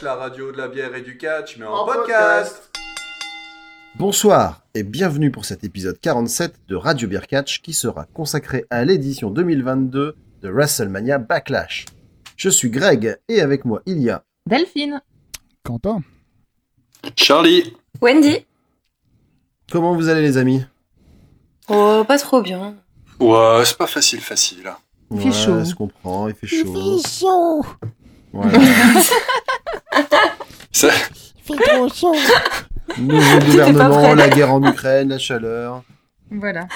Catch, la radio de la bière et du catch, mais en, podcast. Bonsoir et bienvenue pour cet épisode 47 de Radio Beer Catch qui sera consacré à l'édition 2022 de WrestleMania Backlash. Je suis Greg et avec moi il y a Delphine. Quentin. Charlie. Wendy. Comment vous allez les amis? Oh, pas trop bien. Ouais, c'est pas facile, facile. Il fait Ouais, chaud. Je comprends, il fait chaud. chaud. Ouais. Ça- Il fait trop chaud. Nouveau gouvernement, la guerre en Ukraine, la chaleur. Voilà.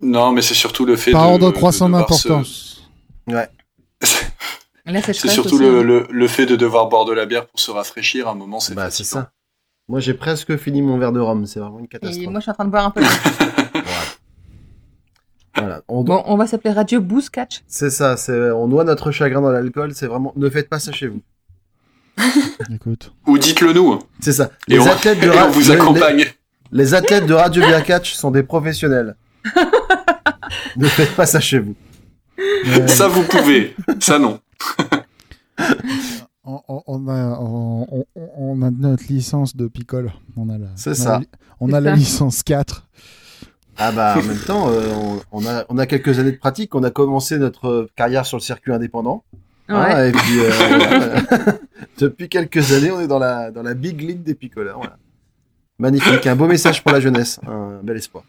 Non, mais c'est surtout le fait Par de. ordre croissant d'importance. Là, C'est surtout le, hein. le, le fait de devoir boire de la bière pour se rafraîchir. À un moment, c'est Bah c'est ça. Moi j'ai presque fini mon verre de rhum, c'est vraiment une Et catastrophe. moi, je suis en train de boire un peu. Voilà. On, bon, on va s'appeler Radio Boost Catch. C'est ça, c'est on noie notre chagrin dans l'alcool, c'est vraiment ne faites pas ça chez vous. Écoute. Ou dites-le nous, C'est ça. et Les on, athlètes de et on vous les- accompagne. Les athlètes de Radio Beer Catch sont des professionnels. ne faites pas ça chez vous. Euh, Ça, vous pouvez. Ça, non. on, a, on, on- on a notre licence de picole. On a la, C'est on a ça. la On a la ça. licence 4. Ah bah en même temps, euh, on, on a, on a quelques années de pratique, on a commencé notre carrière sur le circuit indépendant. Ouais. hein, et puis euh, voilà. depuis quelques années, on est dans la, dans la big league des picoleurs. Voilà. Magnifique, un beau message pour la jeunesse, un bel espoir.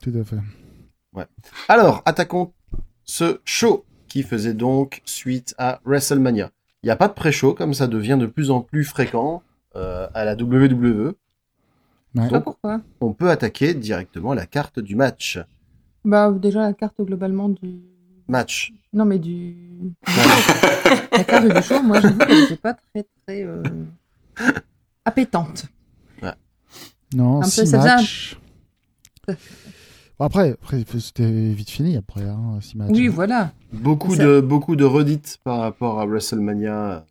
Tout à fait. Alors, attaquons ce show qui faisait donc suite à WrestleMania. Il n'y a pas de pré-show, comme ça devient de plus en plus fréquent euh, à la WWE. Je sais pas Donc, pourquoi. on peut attaquer directement la carte du match. Bah, déjà, la carte globalement du. Match. Non, mais du. la carte du show, moi, j'avoue qu'elle n'était pas très, très. euh, appétante. Non, Un peu, 6 ça faisait un- matchs. Bon, après, après c'était vite fini après, hein, 6 matchs. Oui, voilà. Beaucoup Ça- de, beaucoup de redites par rapport à WrestleMania.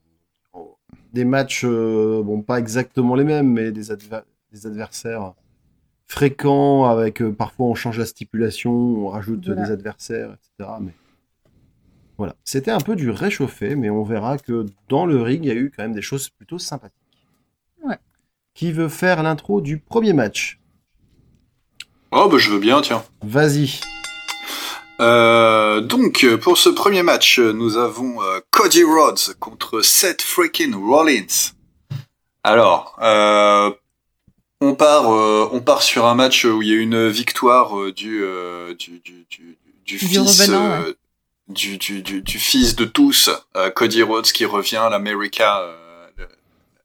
Des matchs, euh, bon, pas exactement les mêmes, mais des, adver- des adversaires fréquents, avec euh, parfois on change la stipulation, on rajoute Voilà. des adversaires, etc. Mais voilà, c'était un peu du réchauffé, mais on verra que dans le ring, il y a eu quand même des choses plutôt sympathiques. Ouais. Qui veut faire l'intro du premier match? Oh, bah, je veux bien, tiens. Vas-y. Euh, donc, pour ce premier match, nous avons euh, Cody Rhodes contre Seth freaking Rollins. Alors, euh, on part, euh, on part sur un match où il y a une victoire euh, du, euh, du, du, du, du Du fils, revenant, euh, du, du, du, du fils de tous, euh, Cody Rhodes qui revient, l'America, euh,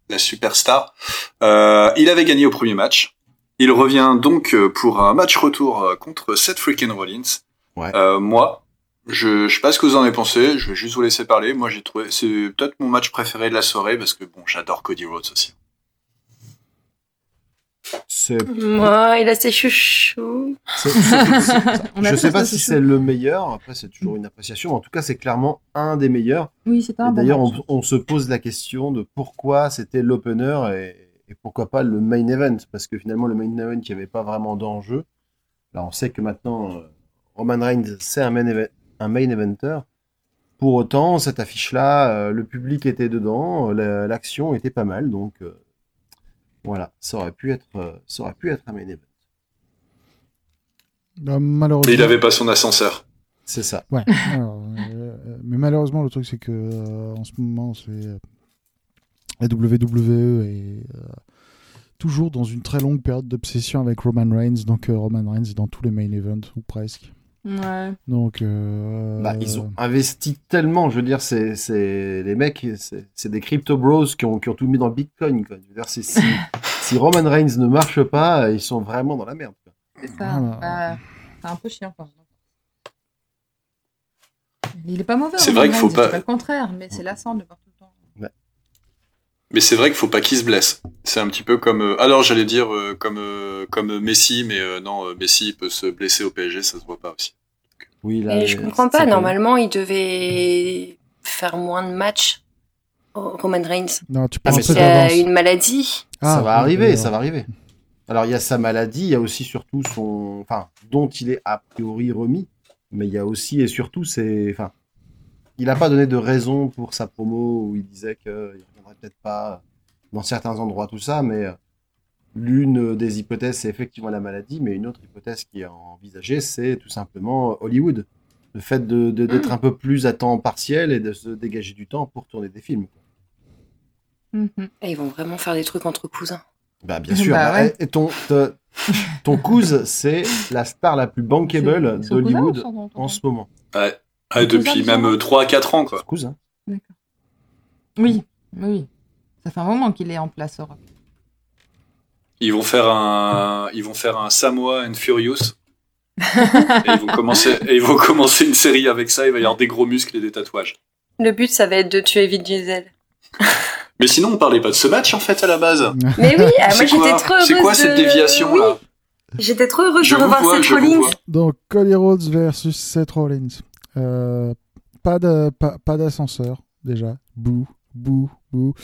la superstar. Euh, il avait gagné au premier match. Il revient donc euh, pour un match retour euh, contre Seth freaking Rollins. Ouais. Euh, moi, je, je sais pas ce que vous en avez pensé. Je vais juste vous laisser parler. Moi, j'ai trouvé c'est peut-être mon match préféré de la soirée parce que bon, j'adore Cody Rhodes aussi. C'est Moi, il a ses chouchous. C'est- c'est- c'est- a je sais pas si c'est le meilleur, après c'est toujours une appréciation, en tout cas c'est clairement un des meilleurs. Oui, Et un bon D'ailleurs on, on se pose la question de pourquoi c'était l'opener et, et pourquoi pas le main event, parce que finalement le main event il n'y avait pas vraiment d'enjeu. Là on sait que maintenant euh, Roman Reigns c'est un main, un main eventer. Pour autant cette affiche-là, euh, le public était dedans, la- l'action était pas mal, donc euh, voilà, ça aurait pu être, euh, ça aurait pu être un main event. Bah, malheureusement. Mais il avait pas son ascenseur. C'est ça. Ouais. alors, euh, mais malheureusement, le truc, c'est que euh, en ce moment, c'est euh, la WWE est euh, toujours dans une très longue période d'obsession avec Roman Reigns. Donc, euh, Roman Reigns est dans tous les main events, ou presque. Ouais. Donc, euh, Bah, ils ont investi tellement, je veux dire, c'est, c'est les mecs, c'est, c'est des crypto bros qui ont, qui ont tout mis dans le Bitcoin. Quoi. Je veux dire, c'est- si, si Roman Reigns ne marche pas, ils sont vraiment dans la merde. quoi. C'est ça. Voilà. Bah, c'est un peu chiant, quoi. Il est pas mauvais. C'est Roman vrai qu'il faut pas- c'est pas le contraire, mais c'est lassant de voir tout le temps. Mais c'est vrai qu'il faut pas qu'il se blesse. C'est un petit peu comme. euh, alors j'allais dire euh, comme euh, comme Messi, mais euh, non, Messi peut se blesser au PSG, ça se voit pas aussi. Oui, là, Et je euh, comprends c'est pas. Normalement, il devait faire moins de matchs. Roman Reigns. Non, tu Ah, peux mais rentrer Il dans la a une maladie. Ah, ça va oui, arriver, ça va arriver. Alors, il y a sa maladie, il y a aussi surtout son. Enfin, dont il est a priori remis, mais il y a aussi et surtout ses. Enfin, il n'a pas donné de raison pour sa promo où il disait qu'il reviendra faudrait peut-être pas dans certains endroits tout ça, mais euh, l'une des hypothèses, c'est effectivement la maladie, mais une autre hypothèse qui est envisagée, c'est tout simplement Hollywood. Le fait de- de- d'être Mm. un peu plus à temps partiel et de se dégager du temps pour tourner des films. Mhm. Et ils vont vraiment faire des trucs entre cousins. Bah, bien sûr. Bah bah, ouais. Et ton, te- ton cousin, c'est la star la plus bankable d'Hollywood en ce moment. Ouais. Ah, Ouais, Cousin depuis de même Jean-Marc 3 à 4 ans, quoi. Son cousin. D'accord. Oui, oui. Ça fait un moment qu'il est en place, Europe. Ils vont faire un, ils vont faire un Samoa and Furious. et ils vont commencer, et ils vont commencer une série avec ça. Il va y avoir des gros muscles et des tatouages. Le but, ça va être de tuer Vin Diesel. Mais sinon, on parlait pas de ce match en fait à la base. Mais oui, ah, moi j'étais trop heureuse. c'est quoi de- cette déviation Oui, là J'étais trop heureuse Je de revoir vois, Seth Rollins. Donc, Cody Rhodes versus Seth Rollins. Euh, pas de, pas, pas d'ascenseur, déjà. Bouh, bouh, bouh.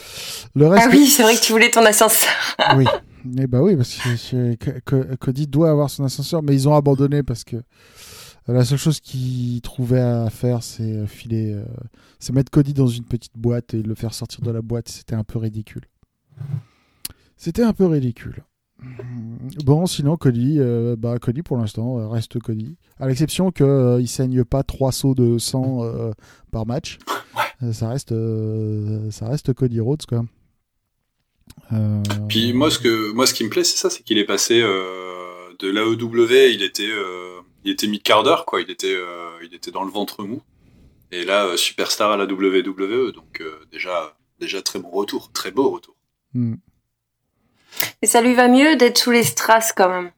Le reste. Ah oui, c'est vrai que tu voulais ton ascenseur. Oui. Eh bah oui, parce que, Cody doit avoir son ascenseur, mais ils ont abandonné parce que la seule chose qu'ils trouvaient à faire, c'est filer, euh, c'est mettre Cody dans une petite boîte et le faire sortir de la boîte. C'était un peu ridicule. C'était un peu ridicule. Bon, sinon Cody, euh, bah Cody pour l'instant euh, reste Cody, à l'exception que euh, il saigne pas trois sauts de sang euh, par match. Euh, ça reste, euh, ça reste Cody Rhodes quoi. Euh, Puis moi, ce que, moi, ce qui me plaît, c'est ça, c'est qu'il est passé euh, de l'AEW, il était, euh, il était mid-quart d'heure, quoi. Il était, euh, il était dans le ventre mou. Et là, euh, superstar à la WWE, donc euh, déjà, déjà très bon retour, très beau retour. hmm. Et ça lui va mieux d'être sous les strass quand même.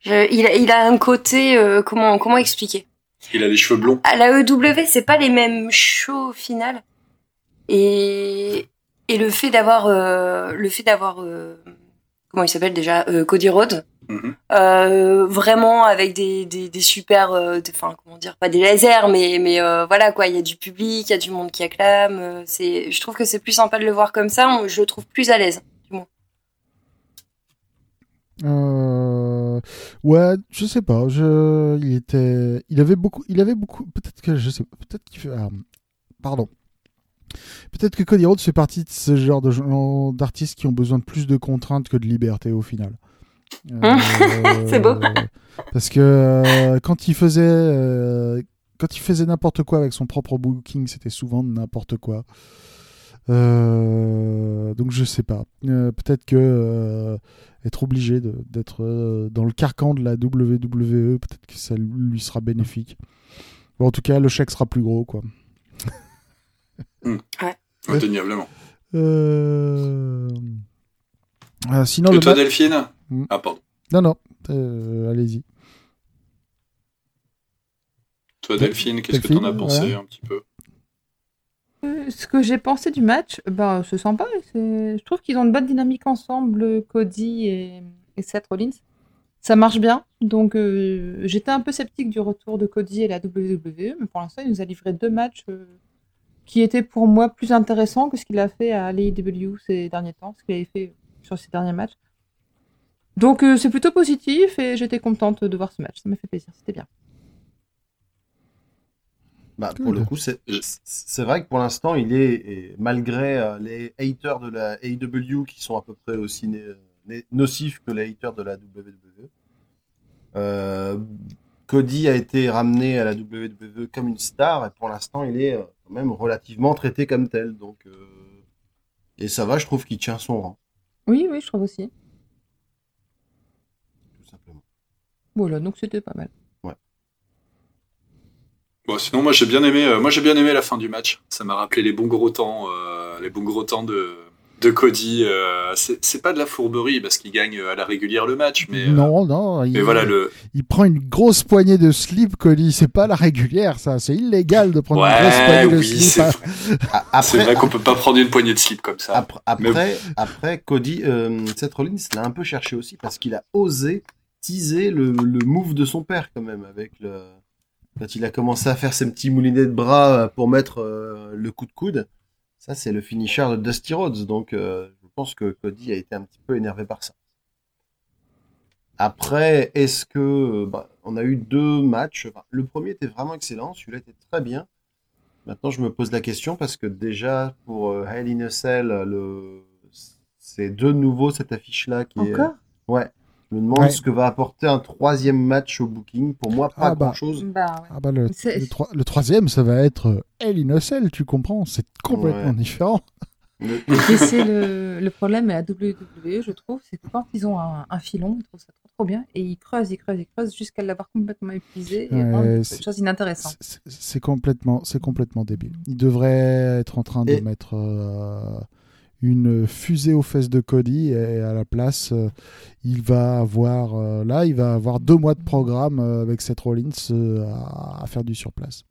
Je- il, a, il a un côté, euh, comment, comment expliquer? Il a les cheveux blonds. À la EW, c'est pas les mêmes shows au final. Et, et le fait d'avoir, euh, le fait d'avoir, euh, comment il s'appelle déjà, euh, Cody Rhodes, Mhm. euh, vraiment avec des, des, des super, euh, enfin comment dire, pas des lasers, mais mais euh, voilà quoi, il y a du public, il y a du monde qui acclame. euh, c'est, je trouve que c'est plus sympa de le voir comme ça. on- je le trouve plus à l'aise. Euh, ouais, je sais pas. Je, il était, il avait beaucoup, il avait beaucoup. Peut-être que je sais, peut-être qu'il fait. ah, pardon. Peut-être que Cody Rhodes fait partie de ce genre de gens- d'artistes qui ont besoin de plus de contraintes que de liberté au final. Euh, C'est beau. Parce que euh, quand il faisait, euh, quand il faisait n'importe quoi avec son propre booking, c'était souvent n'importe quoi. Donc je sais pas. Peut-être que être obligé d'être dans le carcan de la WWE, peut-être que ça lui sera bénéfique. Bon, en tout cas, le chèque sera plus gros, quoi. Indéniablement. Euh... euh, sinon, Et le toi, ma- Delphine Mm. Ah, pardon. non, non, euh, allez-y. Toi, Delphine, qu'est-ce que t'en as pensé ouais. un petit peu? Euh, Ce que j'ai pensé du match, bah, c'est sympa. c'est- Je trouve qu'ils ont une bonne dynamique ensemble, Cody et, et Seth Rollins. Ça marche bien. Donc, euh, j'étais un peu sceptique du retour de Cody et la WWE, mais pour l'instant, il nous a livré deux matchs euh, qui étaient pour moi plus intéressants que ce qu'il a fait à l'AEW ces derniers temps, ce qu'il avait fait sur ces derniers matchs. Donc, euh, c'est plutôt positif et j'étais contente de voir ce match. Ça m'a fait plaisir. C'était bien. Bah, pour le coup, c'est c'est vrai que pour l'instant, il est, et malgré euh, les haters de la AEW qui sont à peu près aussi né- né- nocifs que les haters de la WWE, euh, Cody a été ramené à la WWE comme une star et pour l'instant, il est euh, quand même relativement traité comme tel. Donc, euh, et ça va, je trouve qu'il tient son rang, Oui, oui, je trouve aussi. tout simplement. Voilà, donc c'était pas mal. Bon, sinon, moi, j'ai bien aimé, euh, moi, j'ai bien aimé la fin du match. Ça m'a rappelé les bons gros temps, euh, les bons gros temps de, de Cody. euh, c'est pas de la fourberie parce qu'il gagne à la régulière le match, mais, euh, non, non, il, mais voilà le. il prend une grosse poignée de slip, Cody. C'est pas la régulière, ça. C'est illégal de prendre une grosse poignée de slip. c'est vrai, qu'on peut pas prendre une poignée de slip comme ça. Après, après, après, Cody, euh, Seth Rollins l'a un peu cherché aussi parce qu'il a osé teaser le, le move de son père quand même avec le quand il a commencé à faire ses petits moulinets de bras euh, pour mettre euh, le coup de coude. Ça, c'est le finisher de Dusty Rhodes. Donc, euh, je pense que Cody a été un petit peu énervé par ça. Après, est-ce que bah, on a eu deux matchs? Enfin, Le premier était vraiment excellent, celui-là était très bien. Maintenant, je me pose la question parce que déjà, pour euh, Hell in a Cell, le... c'est de nouveau cette affiche-là qui est. Encore? Ouais. Je me demande Ouais. ce que va apporter un troisième match au booking. Pour moi, pas Ah bah. grand-chose. Bah ouais. Ah bah le, C'est- le, troi- le troisième, ça va être euh, Hell in a Cell, tu comprends? C'est complètement Ouais. différent. Le- Et c'est le, le problème à WWE, je trouve, c'est que quand ils ont un, un filon, ils trouvent ça trop, trop bien, et ils creusent, ils creusent, ils creusent jusqu'à l'avoir complètement épuisé, et c'est- des choses inintéressantes. C'est- complètement, c'est complètement débile. Il devrait être en train de Et- mettre euh, une fusée aux fesses de Cody et à la place, euh, il va avoir euh, là, il va avoir deux mois de programme euh, avec Seth Rollins euh, à, à faire du surplace.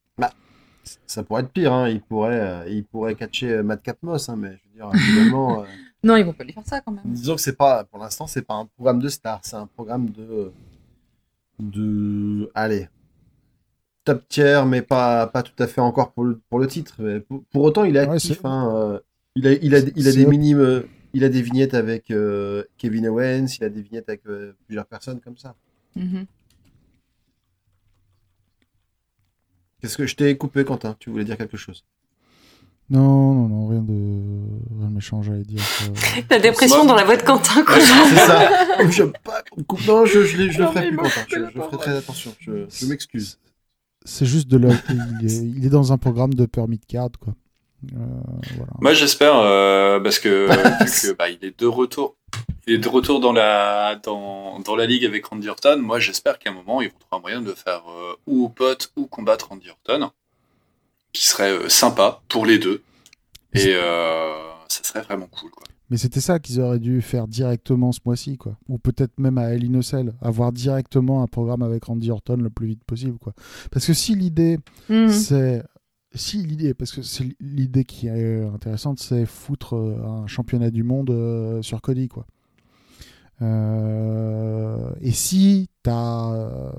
Ça pourrait être pire. Hein. Il pourrait, euh, il pourrait catcher Matt Capmos, hein, mais je veux dire, finalement, euh, Non, ils vont pas lui faire ça quand même. disons que c'est pas, pour l'instant, c'est pas un programme de star, c'est un programme de, de, allez, top tier, mais pas, pas tout à fait encore pour le, pour le titre. Mais pour, pour autant, il est Ouais, actif. hein, euh, il a, il a, il a des minimes, euh, il a des vignettes avec euh, Kevin Owens, il a des vignettes avec euh, plusieurs personnes comme ça. Mhm. Qu'est-ce que je t'ai coupé, Quentin? Tu voulais dire quelque chose? Non, non, non, rien de, rien de méchant, j'allais dire. que- La dépression dans la voix de Quentin, quoi. C'est ça. je, pas, non, je, je, le ferai plus, Quentin. Je, ferai très attention. Je, je m'excuse. C'est juste de la, il, est, il est dans un programme de permis de card, quoi. Euh, voilà. Moi, j'espère euh, parce que vu que bah, il est de retour, il est de retour dans la dans dans la ligue avec Randy Orton. Moi, j'espère qu'à un moment, ils vont trouver un moyen de faire euh, ou pote ou combattre Randy Orton, qui serait euh, sympa pour les deux. Et euh, ça serait vraiment cool, quoi. Mais c'était ça qu'ils auraient dû faire directement ce mois-ci, quoi. Ou peut-être même à Hell in a Cell, avoir directement un programme avec Randy Orton le plus vite possible, quoi. Parce que si l'idée, Mhm. c'est... Si l'idée, parce que c'est l'idée qui est intéressante, c'est foutre euh, un championnat du monde euh, sur Cody, quoi. Euh, et si t'as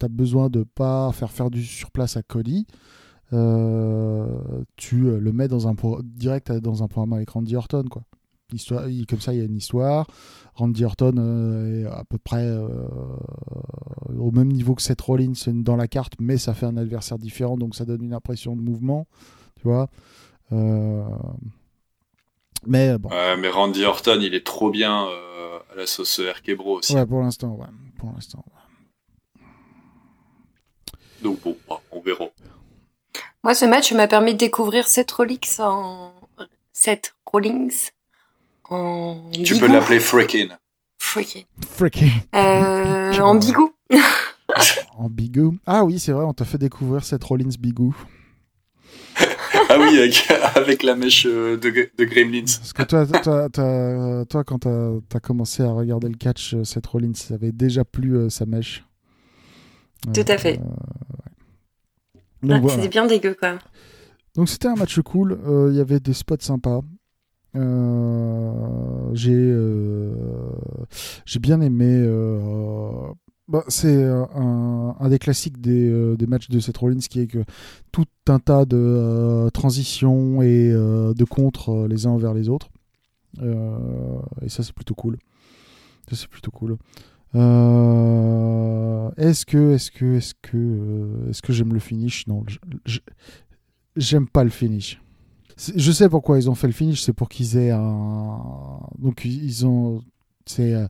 as besoin de pas faire faire du surplace à Cody, tu le mets dans un direct dans un programme avec Randy Orton, quoi. Histoire, il- comme ça, il y a une histoire. Randy Orton euh, est à peu près euh, au même niveau que Seth Rollins dans la carte, mais ça fait un adversaire différent, donc ça donne une impression de mouvement, tu vois. Euh, Mais bon, Ouais, mais Randy Orton, il est trop bien euh, à la sauce RK Bro aussi. ouais, pour l'instant, ouais, pour l'instant. ouais. Donc bon, bah, on verra. Moi, ce match m'a permis de découvrir Seth Rollins en... Seth Rollins en Tu bigou. peux l'appeler Freaking. Freaking. Freaking Euh, en bigou. en bigou. Ah oui, c'est vrai, on t'a fait découvrir cette Rollins bigou. Ah oui, avec, avec la mèche euh, de, de Gremlins. Parce que toi, toi, toi, toi, quand t'as as commencé à regarder le catch, euh, Seth Rollins avait déjà plus euh, sa mèche. Tout à fait. ouais. Ah, voilà. C'était bien dégueu, quoi. Donc c'était un match cool. Euh, Il y avait des spots sympas. Euh, j'ai euh, j'ai bien aimé. euh, bah, c'est un, des classiques des, des matchs de Seth Rollins qui est que tout un tas de transitions et de contres euh, les uns envers les autres. Et ça c'est plutôt cool. Ça c'est plutôt cool. Est-ce que est-ce que est-ce que est-ce que j'aime le finish? Non, j'aime pas le finish. C'est- Je sais pourquoi ils ont fait le finish, c'est pour qu'ils aient un. Donc ils ont. C'est. euh,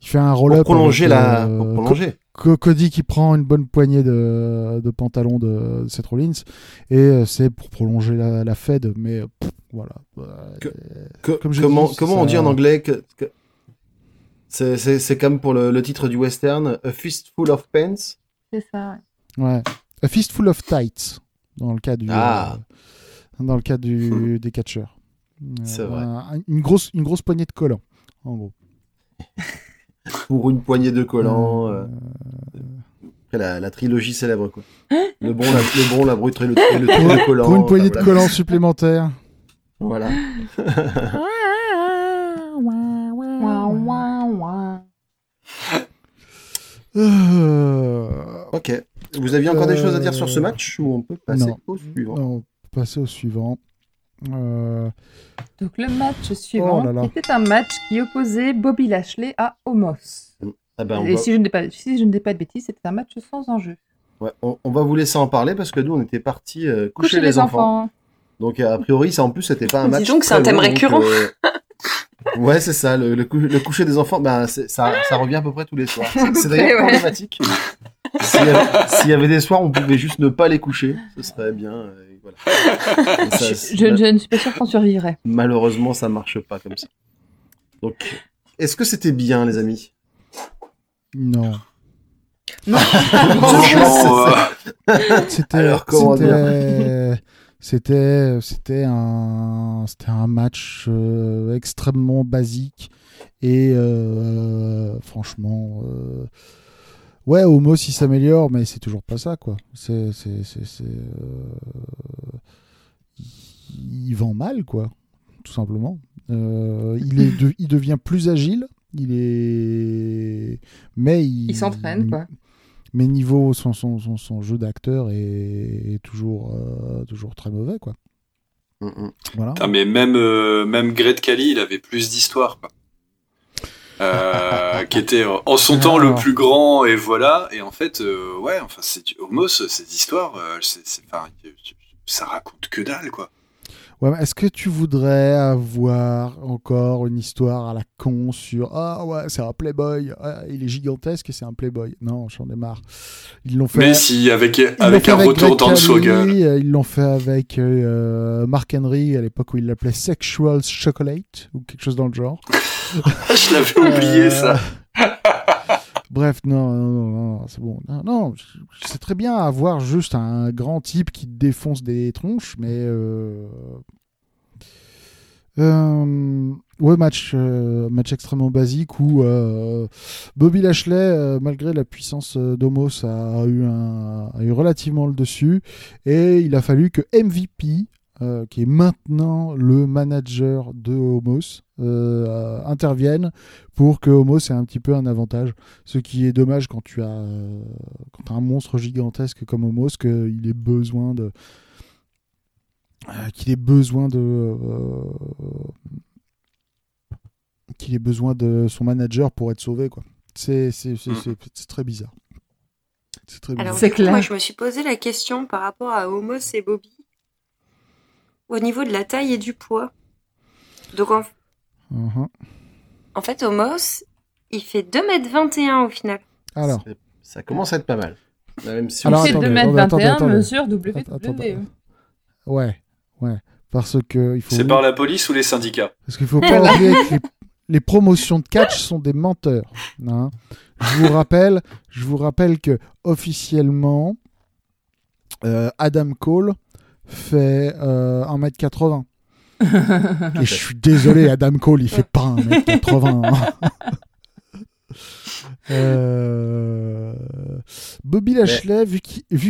Il fait un Pour roll-up. prolonger avec, la, euh, pour prolonger. Co- Cody qui prend une bonne poignée de, de pantalon de, de Seth Rollins et euh, c'est pour prolonger la, la Fed, mais pff, voilà. Que- Que- Comme j'ai comment dit, comment ça- on dit en anglais que, que- c'est, c'est, c'est comme pour le, le titre du western, A Fistful of Pants. C'est ça. ouais. Ouais. A fistful of tights dans le cas du. Ah. euh, dans le cas du, des catcheurs. C'est Euh, vrai. un- une grosse une grosse poignée de collants en gros. Pour une poignée de collants. Euh, euh, après la, la trilogie célèbre, quoi. Le bon, la, le bon, la brute et le, et le trou de collants. pour une poignée enfin, de voilà. collants supplémentaires. Voilà. Euh, Ok. Vous aviez encore des choses à dire sur ce match ou on peut passer non. au suivant? On peut passer au suivant. Euh, Donc le match suivant Oh là là. était un match qui opposait Bobby Lashley à Homos. Ah ben, Et va- si je ne dis pas, si je ne dis pas de bêtises, c'était un match sans enjeu. Ouais, on, on va vous laisser en parler parce que nous, on était partis euh, coucher, les, enfants. Donc, a priori, ça en plus, c'était pas un match. donc, c'est un thème long, donc, récurrent. euh, Ouais, c'est ça. Le, le, cou- le coucher des enfants, ben, ça, ça revient à peu près tous les soirs. C'est d'ailleurs Ouais. problématique. S'il y, avait- s'il y avait des soirs où on pouvait juste ne pas les coucher, ce serait bien. euh, voilà. Et ça, Je, c'est- je- je ne suis pas sûre qu'on survivrait. Malheureusement, ça marche pas comme ça. Donc, est-ce que c'était bien, les amis? Non. Franchement, euh, C'était, c'était, c'était, c'était un, c'était un match euh, extrêmement basique et euh, franchement, euh, ouais, Homos il s'améliore, mais c'est toujours pas ça quoi. C'est, c'est, c'est, c'est, euh, il vend mal quoi, tout simplement. Euh, il est, de- il devient plus agile. Il est, mais il, Il s'entraîne, quoi. mais niveau son, son, son, son jeu d'acteur est, est toujours, euh, toujours très mauvais quoi. Mm, Voilà. Putain, mais même, euh, même Gret Kelly, il avait plus d'histoire, quoi. Euh, qui était euh, en son temps le Alors. plus grand, et voilà. Et en fait, euh, ouais, enfin, c'est du Homos, cette histoire, euh, c'est, c'est, enfin, ça raconte que dalle, quoi. Ouais, mais Est-ce que tu voudrais avoir encore une histoire à la con sur Ah ouais, c'est un Playboy, ah, il est gigantesque et c'est un Playboy Non, j'en ai marre. Ils l'ont fait. Mais si, avec, avec un retour Greg dans le euh, Ils l'ont fait avec euh, Mark Henry à l'époque où il l'appelait Sexual Chocolate ou quelque chose dans le genre. Je l'avais oublié, Euh, ça. Bref, non, non, non, c'est bon. C'est très bien avoir juste un grand type qui défonce des tronches, mais. Euh... euh, Ouais, match, euh, match extrêmement basique où Bobby Lashley, malgré la puissance d'Homos, a eu, un, a eu relativement le dessus. Et il a fallu que MVP, euh, qui est maintenant le manager de Homos, euh, intervienne pour que Homos ait un petit peu un avantage. Ce qui est dommage quand tu as, euh, quand tu as un monstre gigantesque comme Homos, qu'il ait besoin de. euh, qu'il ait besoin de. euh, qu'il ait besoin de son manager pour être sauvé, quoi. C'est c'est- c'est- Mm. très bizarre. C'est très bizarre. Alors, moi, je me suis posé la question par rapport à Homos et Bobby. Au niveau de la taille et du poids. Donc, en, Mhm. en fait, Homos, il fait 2m21 au final. Alors, Ça commence à être pas mal. Même si Alors, on attendez, 2m21, attendez, attendez. mesure WWE. Attends, attends, ouais, ouais. Parce que il faut. C'est par la police ou les syndicats Parce qu'il faut pas oublier que les, les promotions de catch sont des menteurs. hein. Je vous rappelle, je vous rappelle que officiellement, euh, Adam Cole fait euh, 1m80. Et je suis désolé, Adam Cole, il fait pas 1m80. hein. Euh, Bobby Lashley, vu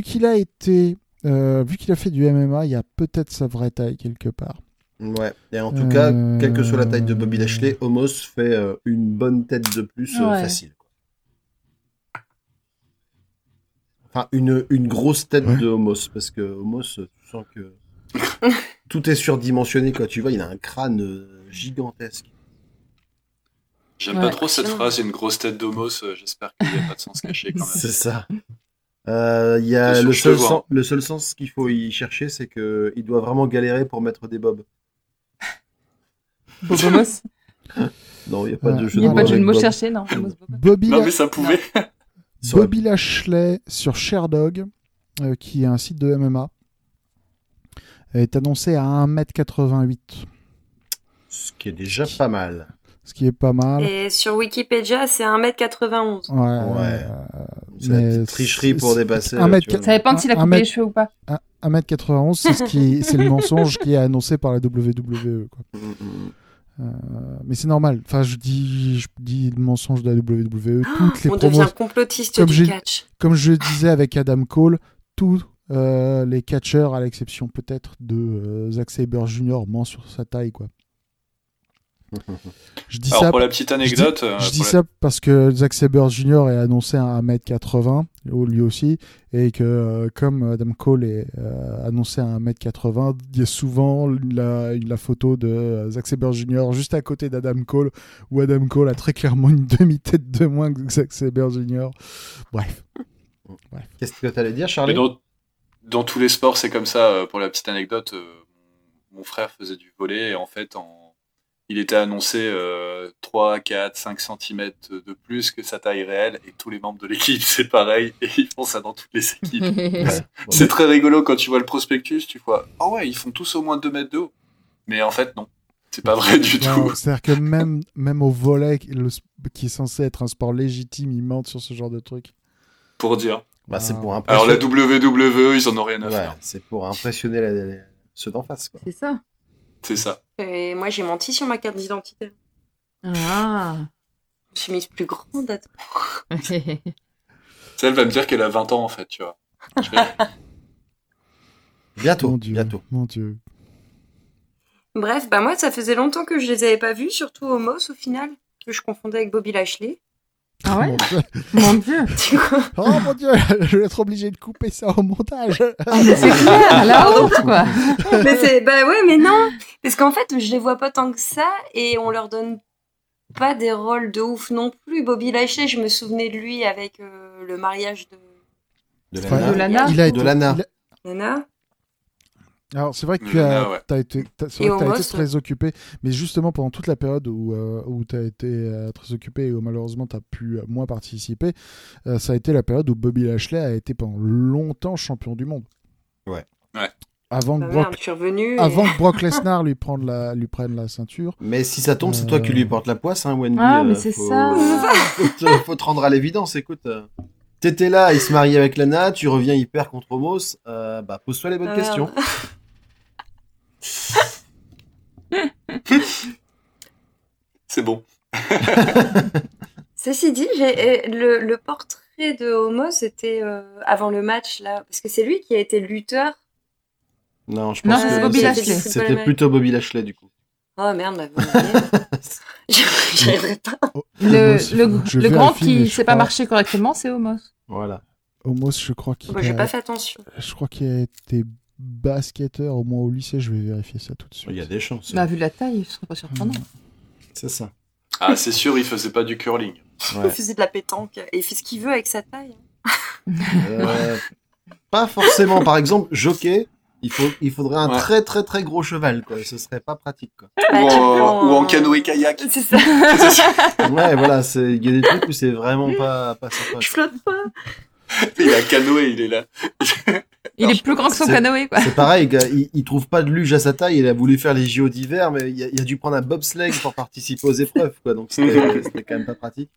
qu'il a été, euh, vu qu'il a fait du MMA, il y a peut-être sa vraie taille quelque part. Ouais. Et en tout cas, Euh, quelle que soit la taille de Bobby Lashley, Homos fait euh, une bonne tête de plus euh, Ouais. facile. Enfin, une, une grosse tête Ouais. de Homos, parce que Homos, euh, tu sens que tout est surdimensionné quand tu vois, il a un crâne euh, gigantesque. J'aime Ouais. pas trop cette phrase, une grosse tête d'homos, euh, j'espère qu'il n'y a pas de sens caché quand même. C'est ça. Euh, Il y a le seul, sens, le seul sens qu'il faut y chercher, c'est que il doit vraiment galérer pour mettre des bobs. Bobomos. Non, il n'y a pas de jeu Il n'y a de pas de mots jeu de mots cherché, non. Bobby, Non mais ça pouvait. Bobby Lashley sur Sherdog, euh, qui est un site de MMA, est annoncé à 1m88, Ce qui est déjà pas mal. ce qui est pas mal. Et sur Wikipédia, c'est 1m91. Ouais, Ouais. euh, C'est mais petite tricherie pour dépasser. un là, mètre tu vois. Ça dépend de s'il a coupé mètre- les cheveux ou pas? un- 1m91, c'est ce qui, c'est le mensonge qui est annoncé par la WWE. Quoi. Mm, mm. Euh, mais c'est normal. Enfin, je dis, je dis le mensonge de la WWE. Toutes les On promos, devient complotiste Comme du catch. comme je disais avec Adam Cole, tous euh, les catcheurs, à l'exception peut-être de euh, Zack Saber Jr., ment sur sa taille, quoi. Je dis Alors ça, pour la petite anecdote, euh, je dis la- ça parce que Zack Saber Jr. est annoncé à 1m80, lui aussi, et que euh, comme Adam Cole est euh, annoncé à 1m80, il y a souvent la, la photo de euh, Zack Saber Jr. juste à côté d'Adam Cole, où Adam Cole a très clairement une demi-tête de moins que Zack Saber Jr. Bref. Qu'est-ce que tu allais dire, Mais Charlie? Dans, tous les sports, c'est comme ça. euh, Pour la petite anecdote, euh, mon frère faisait du volet et en fait, en... il était annoncé euh, 3, 4, 5 cm de plus que sa taille réelle et tous les membres de l'équipe, c'est pareil et ils font ça dans toutes les équipes. C'est très rigolo quand tu vois le prospectus, tu vois, ah ouais, ils font tous au moins 2 mètres de haut. Mais en fait, non. C'est pas vrai du Non, tout. C'est-à-dire que même, même au volet, le qui est censé être un sport légitime, ils mentent sur ce genre de truc. Pour dire. Bah, c'est pour Alors la impressionner. WWE, ils en ont rien à Ouais, faire. c'est pour impressionner la- la- ceux d'en face. C'est ça. C'est ça. Et moi, j'ai menti sur ma carte d'identité. Ah. Je me suis mise plus grande. attends. Ça, elle va me dire qu'elle a 20 ans en fait, tu vois. Vais- Bientôt, Mon Dieu. bientôt. Mon Dieu. Bref, bah moi, ça faisait longtemps que je les avais pas vus, surtout Homos au final, que je confondais avec Bobby Lashley. Ah ouais Mon Dieu. Oh mon Dieu, je vais être obligé de couper ça au montage. Ah, mais c'est clair, la honte, quoi. mais c'est bah ouais, mais non, parce qu'en fait, je les vois pas tant que ça et on leur donne pas des rôles de ouf non plus. Bobby Lashley, je me souvenais de lui avec euh, le mariage de De Enfin, Lana. De Lana. Il a été-. Alors c'est vrai que tu Lana, as, ouais. t'as été, vrai que t'as Homos. été très occupé, mais justement pendant toute la période où, euh, où tu as été euh, très occupé et où malheureusement tu as pu euh, moins participer, euh, ça a été la période où Bobby Lashley a été pendant longtemps champion du monde. Ouais. Ouais. Avant, Bah que Brock, et- avant que Brock Lesnar lui, prenne la, lui prenne la ceinture. Mais si ça tombe, c'est toi qui lui porte la poisse, hein, Wendy. Ah, mais euh, c'est faut- ça. faut, te, faut te rendre à l'évidence, écoute. T'étais là, il se marie avec Lana, tu reviens hyper contre Homos, euh, bah pose-toi les bonnes Ah, questions. C'est bon. Ceci dit, j'ai- euh, le, le portrait de Homo, c'était euh, avant le match, là, parce que c'est lui qui a été lutteur. Non, je Non, pense c'est que Bobby Lashley. c'était plutôt Bobby Lashley du coup. Oh merde, bah, vous m'avez- J'y arriverai pas. Le, Homos, le, le grand mais qui je sait pas marcher correctement, c'est Homos. Voilà. Homos, je crois qu'il j'ai pas fait attention. je crois qu'il a été basketteur au moins au lycée. Je vais vérifier ça tout de suite. Il y a des chances. Bah, vu la taille, ce serait pas surprenant. C'est ça. Ah, c'est sûr, il faisait pas du curling. Il Ouais. faisait de la pétanque et il fait ce qu'il veut avec sa taille. Euh, pas forcément. Par exemple, jockey, il, faut, il faudrait un Ouais. très très très gros cheval, quoi. Ce serait pas pratique, quoi. Bah, ou, en, prends ou en un- canoë-kayak. C'est ça. Ouais, voilà, c'est- il y a des trucs où c'est vraiment pas, pas sympa. Je flotte pas. Il a canoë, il est là. Il est plus grand que son C'est- canoë, quoi. C'est pareil, il, il trouve pas de luge à sa taille, il a voulu faire les JO d'hiver, mais il a, il a dû prendre un bobsleigh pour participer aux épreuves, quoi. Donc c'était c'était quand même pas pratique.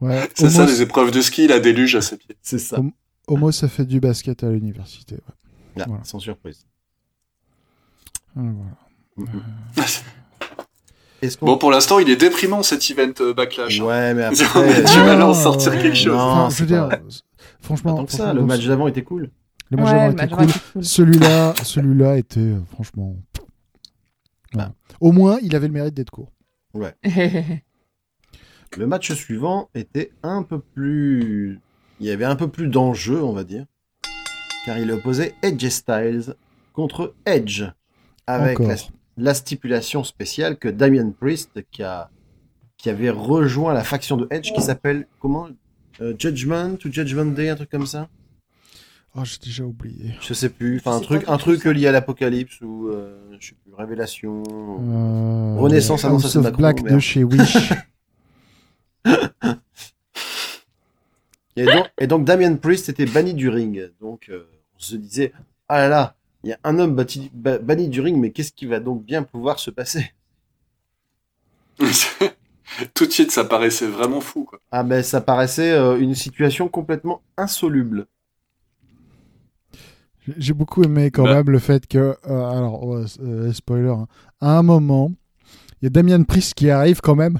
Ouais. C'est ça, les épreuves de ski, il a des luges à ses pieds. C'est ça. Hom- Homos a fait du basket à l'université. ouais. Ah, Voilà. Sans surprise. Ah, qu'on. Bon, pour l'instant, il est déprimant cet event euh, backlash. hein. ouais, mais On a après. du mal à en sortir euh, quelque chose. non, Enfin, je veux dire, pas- euh, franchement, Pas tant que ça, le match d'avant était cool. le match Ouais, d'avant était cool. Celui-là, celui-là était euh, franchement. voilà. Au moins, il avait le mérite d'être court. Le match suivant était un peu plus. Il y avait un peu plus d'enjeu, on va dire. Car il opposait Edge Styles contre Edge. Avec la stipulation spéciale que Damien Priest, qui, a, qui avait rejoint la faction de Edge, qui s'appelle comment Euh, Judgment ou Judgment Day, un truc comme ça Oh, j'ai déjà oublié. Je sais plus. Enfin, un truc, un truc ça. lié à l'Apocalypse ou euh, je sais plus, Révélation. Euh, Renaissance, ah ça, House c'est of Macron, Black merde. de chez Wish. Et donc, et donc Damien Priest était banni du ring. Donc euh, on se disait, ah là là, il y a un homme bâti- banni du ring, mais qu'est-ce qui va donc bien pouvoir se passer? Tout de suite, ça paraissait vraiment fou. Quoi. Ah ben ça paraissait euh, une situation complètement insoluble. J'ai beaucoup aimé quand Bah. même le fait que, euh, alors, euh, spoiler, hein, à un moment, il y a Damien Priest qui arrive quand même,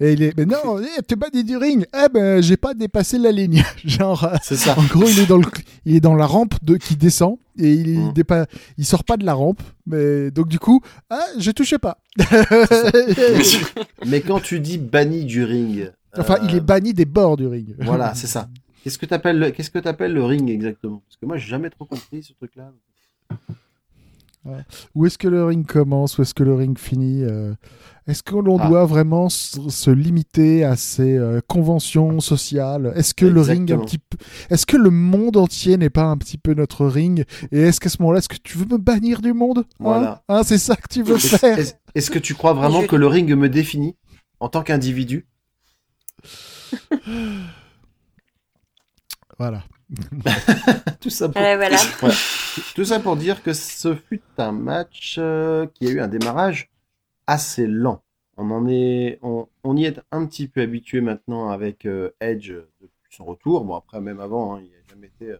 et il est, mais non, eh, t'es banni du ring, eh ben, j'ai pas dépassé la ligne. Genre, euh, C'est ça. en gros, il est dans le, il est dans la rampe de, qui descend, et il, Mm. dépa- il sort pas de la rampe, mais donc du coup, ah, je touchais pas. Mais quand tu dis banni du ring, enfin, euh, il est banni des bords du ring. Voilà, c'est ça. Qu'est-ce que t'appelles le, qu'est-ce que t'appelles le ring exactement? Parce que moi j'ai jamais trop compris ce truc-là. Où est-ce que le ring commence? Où est-ce que le ring finit euh, Est-ce que l'on Ah. doit vraiment se limiter à ces euh, conventions sociales? Est-ce que le ring un petit peu Est-ce que le monde entier n'est pas un petit peu notre ring? Et est-ce qu'à ce moment-là, est-ce que tu veux me bannir du monde? Hein? Voilà. Hein, c'est ça que tu veux faire? est-ce- que tu crois vraiment que le ring me définit en tant qu'individu? Voilà. Tout ça pour Ouais, voilà. Voilà. Tout ça pour dire que ce fut un match euh, qui a eu un démarrage assez lent. On en est, on, on y est un petit peu habitué maintenant avec euh, Edge depuis son retour. Bon après même avant, hein, il a jamais été, euh,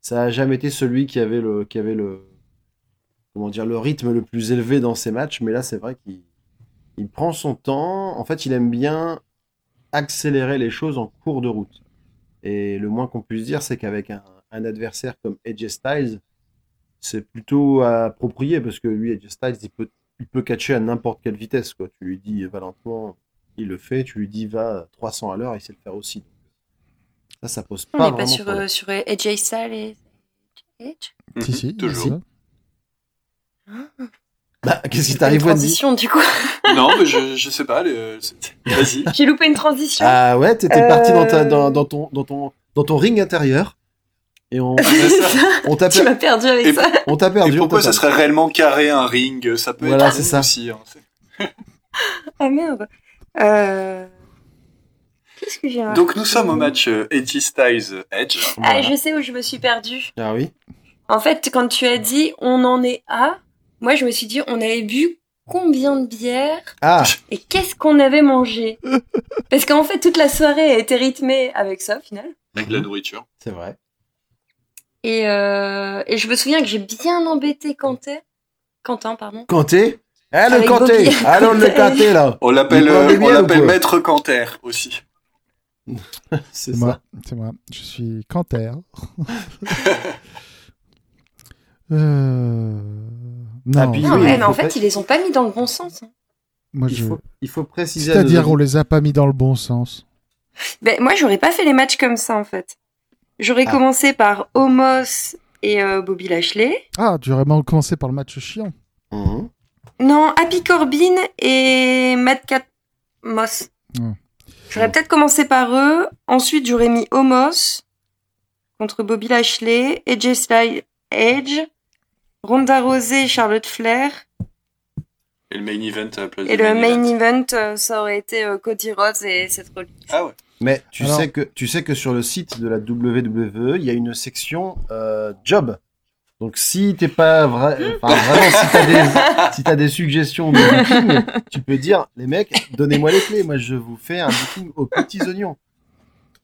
ça a jamais été celui qui avait le, qui avait le, comment dire, le rythme le plus élevé dans ses matchs. Mais là c'est vrai qu'il, il prend son temps. En fait, il aime bien accélérer les choses en cours de route. Et le moins qu'on puisse dire, c'est qu'avec un, un adversaire comme Edge Styles, c'est plutôt approprié parce que lui, Edge Styles, il peut, il peut catcher à n'importe quelle vitesse. Quoi. Tu lui dis va lentement, il le fait. Tu lui dis va à 300 à l'heure, il sait le faire aussi. Donc, ça, ça pose On pas n'est vraiment pas sur, problème. euh, sur AJ Styles et Edge? Si, si, toujours. si. Bah, qu'est-ce qui Une t'arrive, Wendy transition, du coup. non, mais je, je sais pas. les- Vas-y. J'ai loupé une transition. Ah ouais, t'étais Euh, parti dans, ta, dans, dans ton, dans, ton, dans ton ring intérieur. Et on, on t'a tu per- m'as perdu avec Et- ça. on t'a perdu. Et pourquoi ça perdu. serait réellement carré un ring? Ça peut Voilà, être c'est aussi. hein, Ah merde. Euh... Qu'est-ce que j'ai Donc nous sommes au match euh, Edgy Styles Edge. Ah, je sais où je me suis perdue. Ah oui En fait, quand tu as dit on en est à, moi je me suis dit on avait bu combien de bières Ah, et qu'est-ce qu'on avait mangé Parce qu'en fait, toute la soirée a été rythmée avec ça au final. Avec la nourriture. c'est vrai. Et, euh, et je me souviens que j'ai bien embêté Quentin. Quentin, pardon. Canté Eh, le Bobby. Allons le Canté, là On l'appelle euh, Maître Canter aussi. C'est moi, c'est moi. Je suis Canter. euh... Non, Ah, puis Non, oui, ouais, il mais en fait, ils les ont pas mis dans le bon sens. hein. moi Il je. faut, il faut préciser C'est-à-dire, on les a pas mis dans le bon sens. Ben, moi, j'aurais pas fait les matchs comme ça, en fait. J'aurais Ah. commencé par Homos et euh, Bobby Lashley. Ah, tu aurais vraiment commencé par le match chiant. Mhm. Non, Happy Corbin et Matt Cat Moss. Ouais. J'aurais peut-être commencé par eux. Ensuite, j'aurais mis Homos contre Bobby Lashley, AJ Styles Edge, Ronda et Charlotte Flair. Et le main event à la place Et le main event. event, euh, ça aurait été euh, Cody Rhodes et Seth Rollins. Ah ouais. Mais tu Alors- sais que tu sais que sur le site de la WWE, il y a une section euh, job. Donc si t'es pas vrai, enfin, vraiment si t'as des si t'as des suggestions de booking, tu peux dire les mecs, donnez-moi les clés, moi je vous fais un booking aux petits oignons.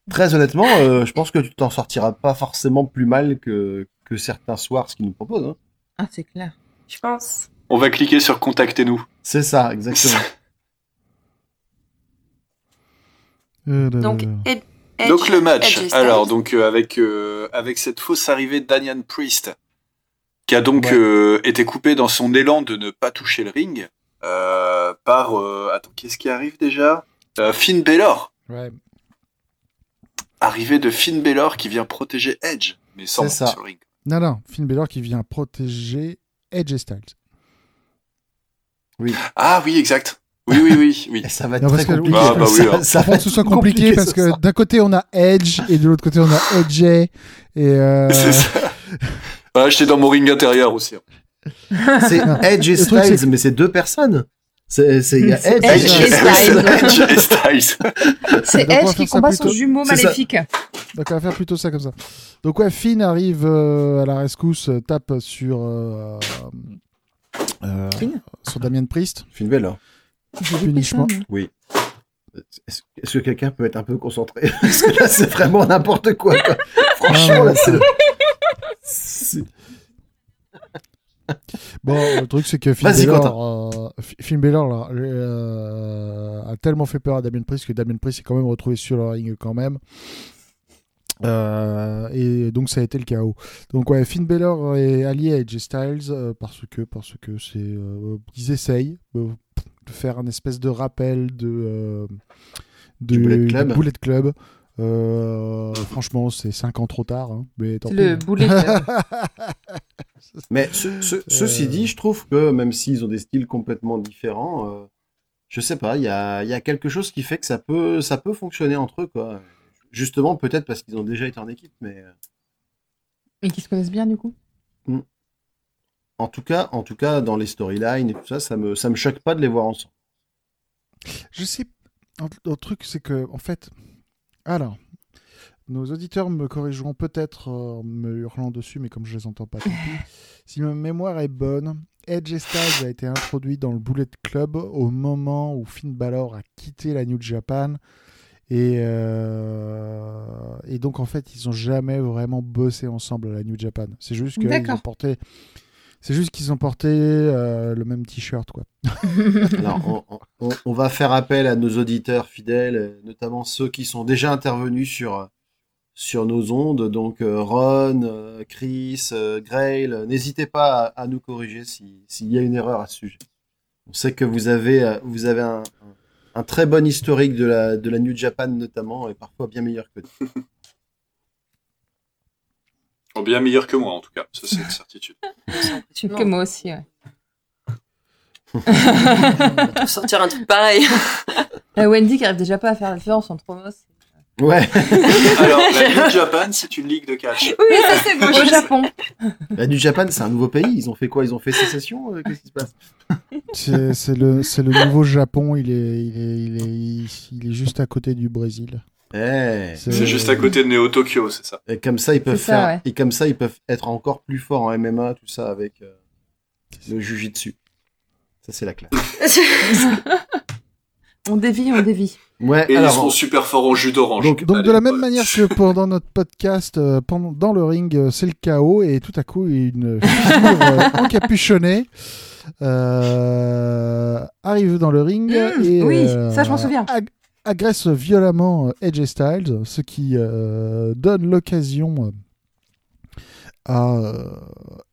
Très honnêtement, euh, je pense que tu t'en sortiras pas forcément plus mal que que certains soirs ce qu'ils nous proposent. hein. Ah, c'est clair. Je pense. On va cliquer sur contactez-nous. C'est ça, exactement. Euh, Donc, là, là. Ed- Edge, donc le match. Edge. Alors donc euh, avec euh, avec cette fausse arrivée d'Anian Priest, qui a donc Ouais. euh, été coupé dans son élan de ne pas toucher le ring euh, par euh, attends qu'est-ce qui arrive déjà? Euh, Finn Balor. Ouais. Arrivée de Finn Balor qui vient protéger Edge, mais sans sur le ring. Non, non, Finn Balor qui vient protéger Edge et Styles. Ah oui exact. Oui oui oui oui. Ça va être Non, très que- compliqué. Ah, bah oui, Ça- hein. ça Avant va être soit compliqué, parce ce que d'un côté on a Edge et de l'autre côté on a Edge et euh, C'est ça. Ah, j'étais dans mon ring intérieur aussi. hein. c'est Edge et Styles, mais c'est deux personnes. C'est Edge, Edge et et Styles. Edge et Styles. C'est Edge qui combat son jumeau maléfique. Donc on va faire plutôt ça comme ça. Donc ouais, Finn arrive euh, à la rescousse, euh, tape sur euh, euh, Finn sur Damien Priest. Finn loupé Punishment. moi. Est-ce que quelqu'un peut être un peu concentré? Parce que là, c'est vraiment n'importe quoi. quoi. Franchement, là, c'est- Bon, le truc c'est que Finn Balor, euh, Finn là, euh, a tellement fait peur à Damien Priest que Damien Priest s'est quand même retrouvé sur le ring quand même. Euh, et donc ça a été le chaos. Donc ouais, Finn Balor est allié à AJ Styles parce que parce que c'est ils essayent de faire un espèce de rappel de de, Bullet Club. Bullet Club. Euh, franchement, c'est 5 ans trop tard, hein, mais tant le pis. boulet. Mais ce- ce- ceci Euh. dit, je trouve que même s'ils ont des styles complètement différents, euh, je sais pas, il y a, y a quelque chose qui fait que ça peut, ça peut fonctionner entre eux, quoi. Justement, peut-être parce qu'ils ont déjà été en équipe, mais euh, Et qui se connaissent bien du coup? en tout cas, en tout cas, dans les storylines et tout ça, ça me, ça me choque pas de les voir ensemble. Je sais. Un, un truc, c'est que, en fait. Alors. Nos auditeurs me corrigeront peut-être euh, en me hurlant dessus, mais comme je les entends pas, tant pis. Si ma mémoire est bonne, Edge et Styles a été introduit dans le Bullet Club au moment où Finn Balor a quitté la New Japan. Et, euh, et donc, en fait, ils ont jamais vraiment bossé ensemble à la New Japan. C'est juste qu'ils ont porté. C'est juste qu'ils ont porté euh, le même t-shirt, quoi. Alors, on, on- on va faire appel à nos auditeurs fidèles, euh, notamment ceux qui sont déjà intervenus sur, euh, sur nos ondes. Donc, Ron, Chris, Grail, n'hésitez pas à, à nous corriger si- s'il y a une erreur à ce sujet. On sait que vous avez, vous avez un, un- un très bon historique de la, de la New Japan, notamment, et parfois bien meilleur que nous. Oh, bien meilleur que moi, en tout cas. Ça, c'est une certitude. Que moi aussi, ouais. Sortir un truc pareil. Wendy qui arrive déjà pas à faire la différence entre Homos Ouais, Alors, la New Japan, c'est une ligue de catch. Oui, ça c'est beau. au Japon. la New Japan, c'est un nouveau pays. Ils ont fait quoi? Ils ont fait sécession euh, Qu'est-ce qui se passe? C'est c'est le, c'est le nouveau Japon, il est, il, est, il, est, il est juste à côté du Brésil. Eh, C'est juste à côté de Neo Tokyo, c'est ça. Et comme ça, ils peuvent ça, faire, ouais. et comme ça, ils peuvent être encore plus forts en MMA, tout ça avec euh, le jujitsu. Ça, c'est la classe. On dévie, on dévie. Ouais, Et ils alors, seront super forts en jus d'orange. Donc- Donc Allez, de la même manière que pendant notre podcast, euh, pendant, dans le ring, euh, c'est le chaos et tout à coup une figure euh, encapuchonnée euh, arrive dans le ring Mmh, et oui, euh, ça, je m'en souviens. Ag- agresse violemment euh, Edge Styles, ce qui euh, donne l'occasion euh, à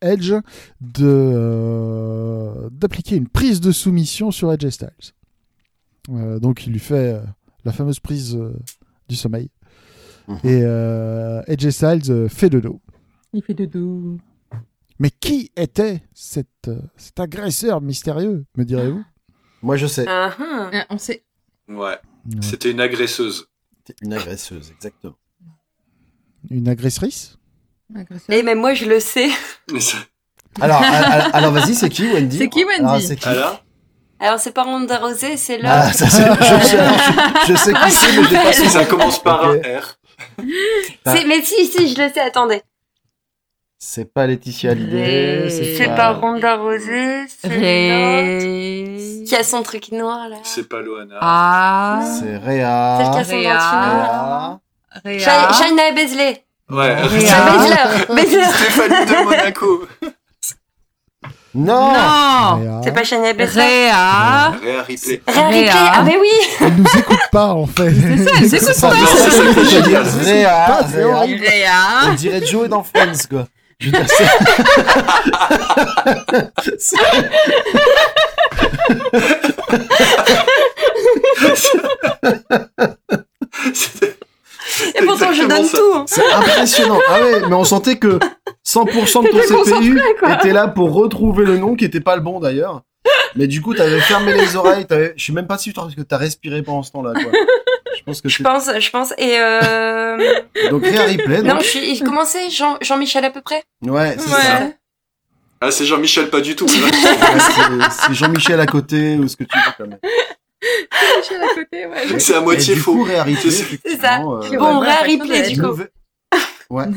Edge de euh, d'appliquer une prise de soumission sur Edge Styles. Euh, donc il lui fait euh, la fameuse prise euh, du sommeil. Mhm. Et euh, Edge Styles euh, fait de dos. Il fait dodo. Mais qui était cet, euh, cet agresseur mystérieux, me direz-vous? Moi, je sais. Ah, ah. Euh, on sait. Ouais. C'était une agresseuse. Une agresseuse, exactement. Une agressrice? Agresseur. Et même moi je le sais. Mais ça- Alors, alors, alors, vas-y, c'est qui, Wendy? C'est qui, Wendy? Ah, c'est qui? Alors Alors c'est pas Ronda Rousey, c'est Ah, là. ça, c'est, je, sais, alors, je, je sais qui c'est, mais j'ai pas son Ça commence par un R. C'est- Mais si si je le sais. Attendez. C'est pas Laetitia Hallyday, c'est C'est pas... pas Ronda Rousey, c'est qui a son truc noir là. C'est pas Loana. Ah. C'est Celle Réa. qui a son Réa. Réa. Réa. Sha- Shaina Beasley. Ouais. Réa. Baszler. Stéphanie de Monaco. Non Non. Réa. C'est pas Shaina Baszler. Réa. Réa Ripley. Rhea Ripley. Réa. Ah mais oui. Elle nous écoute pas, en fait. C'est ça, elle s'écoute Ça, pas. Non, c'est ça que je veux dire. Réa, c'est Réa. On Réa. dirait Joey dans Friends, quoi. Je veux dire, c'est- c'est- C'était- Et pourtant je donne ça. tout. hein. C'est impressionnant. Ah ouais, mais on sentait que 100% de ton CPU était là pour retrouver le nom qui était pas le bon d'ailleurs. Mais du coup, t'avais fermé les oreilles, t'avais... je sais même pas si tu parce que t'as respiré pendant ce temps-là, quoi. Je pense que Je pense, je pense. Et euh... Donc, Rhea Ripley, non, donc... je suis. Comment c'est Jean Jean-Michel à peu près. Ouais, c'est Ouais. ça. Ah, c'est Jean-Michel, pas du tout. Ouais, c'est- Jean-Michel à côté ou ce que tu veux quand même. Michel à côté, ouais. C'est à Et moitié du faux. coup, Rhea Ripley, C'est- ça. euh, Bon, ouais, Ripley du coup. Ouais.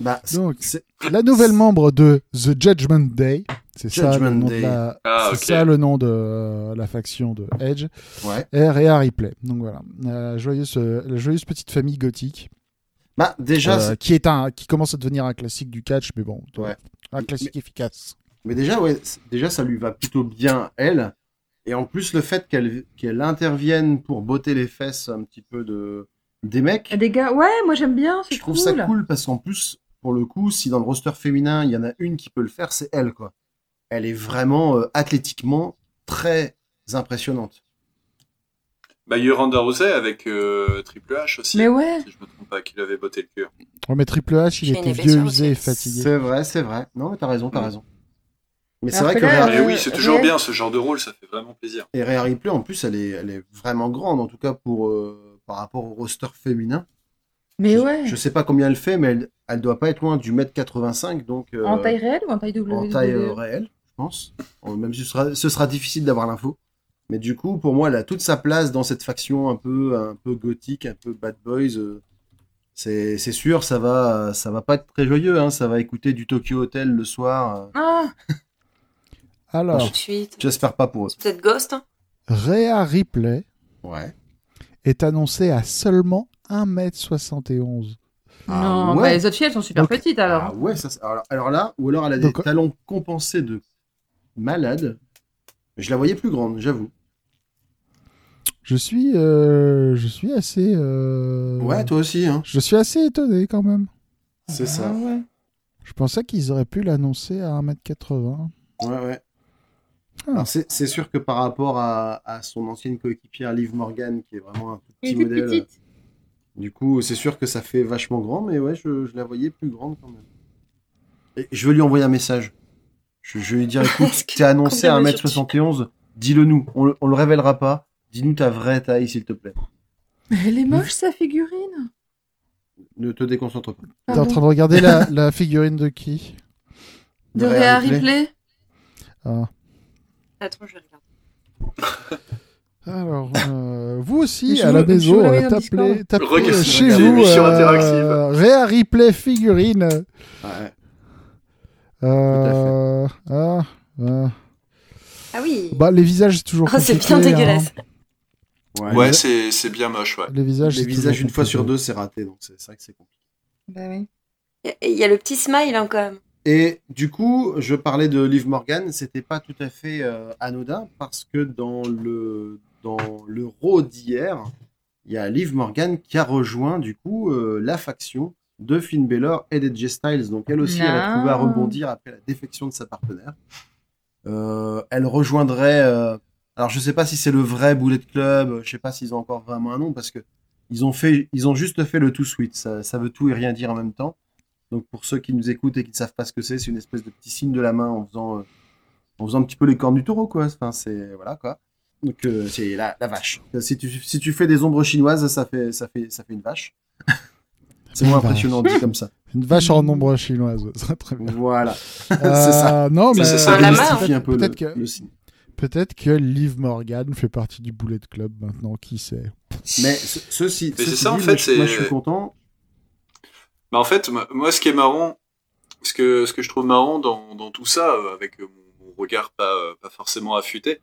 Bah, Donc, c'est... La nouvelle membre de The Judgment Day, c'est ça, le Judgment nom de Day. la, Ah, ça le nom de euh, la faction de Edge, Ouais. est Rhea Ripley. Donc voilà, la joyeuse, euh, la joyeuse petite famille gothique Bah, déjà, euh, qui est un, qui commence à devenir un classique du catch, mais bon, Ouais. un classique efficace. Mais déjà, ouais, déjà, ça lui va plutôt bien, elle. Et en plus, le fait qu'elle qu'elle intervienne pour botter les fesses un petit peu de des mecs, Des gars, ouais, moi j'aime bien, je trouve cool. ça cool parce qu'en plus, pour le coup, si dans le roster féminin, il y en a une qui peut le faire, c'est elle, quoi. Elle est vraiment euh, athlétiquement très impressionnante. Bah, il y a eu Ronda Rousey avec euh, Triple H aussi. Mais ouais. Si je me trompe pas, qu'il avait botté le cul. Ouais, mais Triple H, il était vieux, usé et fatigué. C'est vrai, c'est vrai. Non, mais t'as raison, t'as Mm. raison. Mais c'est vrai que là, Mais oui, c'est toujours Rhea- bien ce genre de rôle, ça fait vraiment plaisir. Et Rhea Ripley, en plus, elle est, elle est vraiment grande, en tout cas pour, euh, par rapport au roster féminin. Mais je, ouais. Je sais pas combien elle fait, mais elle, elle doit pas être loin du mètre 85, donc euh, En taille réelle ou en taille WWE en taille euh, réelle, pense. Euh, Même si ce sera, ce sera difficile d'avoir l'info. Mais du coup, pour moi, elle a toute sa place dans cette faction un peu, un peu gothique, un peu bad boys. euh, C'est sûr, ça va, ça va pas être très joyeux. Hein, ça va écouter du Tokyo Hotel le soir. euh, Ah, Alors. J'espère pas pour eux. C'est peut-être Ghost. hein. Rhea Ripley Ouais. est annoncée à seulement 1m71. Ah non, ouais. bah, les autres filles, elles sont super Donc- petites alors. Ah ouais, ça, alors, alors là, ou alors elle a des Donc- talons compensés de malade. Je la voyais plus grande, j'avoue. Je suis, euh, je suis assez. euh, Ouais, toi aussi, hein. Je suis assez étonné quand même. C'est Ah ça. ouais. Je pensais qu'ils auraient pu l'annoncer à 1m80. Ouais, ouais. Ah. Alors, c'est c'est sûr que par rapport à, à son ancienne coéquipière Liv Morgan, qui est vraiment un tout petit est toute modèle, petite. du coup, c'est sûr que ça fait vachement grand, mais ouais, je, je la voyais plus grande quand même. Et je veux lui envoyer un message. Je, je vais lui dire, écoute, t'es annoncé à combien mesures-tu 1m71, dis-le nous, on, le- on le révélera pas. Dis-nous ta vraie taille, s'il te plaît. Mais elle est moche sa figurine. Ne te déconcentre pas. T'es en train de regarder la, la figurine de qui? De Rhea Ripley. Ah. Attends, je vais regarder. Alors, euh, vous aussi, Je à la maison, euh, tapez, chez vous l'émission euh, Ripley figurine. Ouais. Euh, ah, ah. Ah oui. Bah, les visages, c'est toujours Oh, c'est bien compliqué, dégueulasse. Ouais, Ouais, les- c'est c'est bien moche, ouais. hein. Les visages, les visages, une fois sur deux, c'est raté, donc c'est c'est vrai que c'est compliqué. Bah oui. Il y a le petit smile hein, quand même. Et du coup, je parlais de Liv Morgan, c'était pas tout à fait euh, anodin parce que dans le dans le Raw d'hier, il y a Liv Morgan qui a rejoint du coup euh, la faction de Finn Balor et d'Edge Styles. Donc elle aussi, elle a trouvé à Non. rebondir après la défection de sa partenaire. Euh, elle rejoindrait. euh, alors je sais pas si c'est le vrai Bullet Club, je sais pas s'ils ont encore vraiment un nom parce que ils ont fait, ils ont juste fait le tout sweet. Ça, ça veut tout et rien dire en même temps. Donc pour ceux qui nous écoutent et qui ne savent pas ce que c'est, c'est une espèce de petit signe de la main en faisant, euh, en faisant un petit peu les cornes du taureau, quoi. Enfin, c'est voilà quoi. Donc c'est la, la vache. Si tu, si tu fais des ombres chinoises, ça fait, ça fait, ça fait une vache. C'est moins impressionnant dit comme ça. Une vache en ombre chinoise, ça très bien. Voilà. Euh, c'est ça. Non, mais, ça, Ça un peu le, peut-être que, le signe. peut-être que Liv Morgan fait partie du Bullet Club maintenant, qui sait. Mais ce- ceci, Mais c'est ceci ça, en fait, moi, je- moi, c'est- je suis content. Bah en fait, moi- ce qui est marrant, ce que, ce que je trouve marrant dans, dans tout ça, euh, avec mon, regard pas, pas forcément affûté,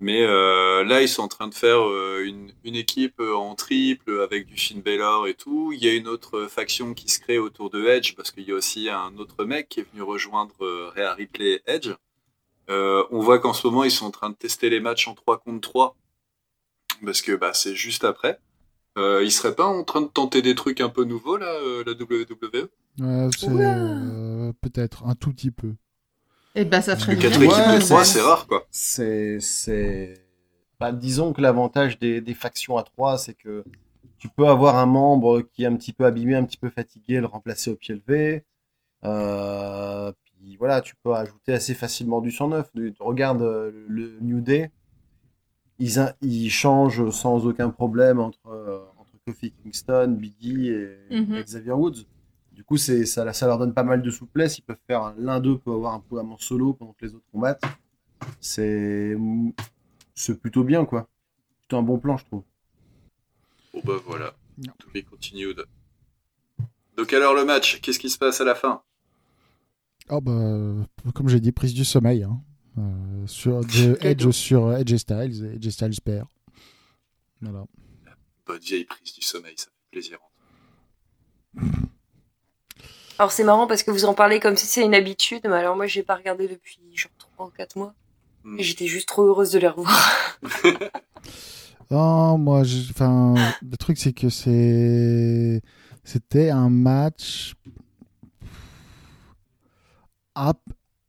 mais euh, là, ils sont en train de faire euh, une, une équipe euh, en triple avec du Finn Balor et tout. Il y a une autre faction qui se crée autour de Edge, parce qu'il y a aussi un autre mec qui est venu rejoindre euh, Rhea Ripley et Edge. Euh, on voit qu'en ce moment, ils sont en train de tester les matchs en 3 contre 3, parce que bah, c'est juste après. Euh, ils seraient pas en train de tenter des trucs un peu nouveaux, là, euh, la WWE Euh, euh, peut-être un tout petit peu. Et bah ça ferait bien. 4 Ouais, équipes de c'est- 3, c'est rare, quoi. c'est c'est bah, disons que l'avantage des, des factions à 3 c'est que tu peux avoir un membre qui est un petit peu abîmé un petit peu fatigué le remplacer au pied levé Euh, puis voilà tu peux ajouter assez facilement du 109 Du- regarde euh, le New Day ils, ils changent sans aucun problème entre euh, entre Kofi Kingston Biggie et, Mhm. et Xavier Woods du coup c'est ça, ça leur donne pas mal de souplesse ils peuvent faire l'un d'eux peut avoir un programme en solo pendant que les autres combattent c'est c'est plutôt bien quoi. Plutôt un bon plan je trouve. Bon bah voilà, Non. to be continued. Donc alors le match, qu'est-ce qui se passe à la fin? Ah bah, comme j'ai dit, prise du sommeil. Hein. Euh, sur, de Edge sur Edge Styles, et Edge Styles perd. Voilà. Bonne vieille prise du sommeil, ça fait plaisir. Alors c'est marrant parce que vous en parlez comme si c'est une habitude, mais alors moi j'ai pas regardé depuis genre 3 ou 4 mois. Hmm. J'étais juste trop heureuse de les revoir. Non, moi, je- enfin, le truc c'est que c'est, c'était un match à,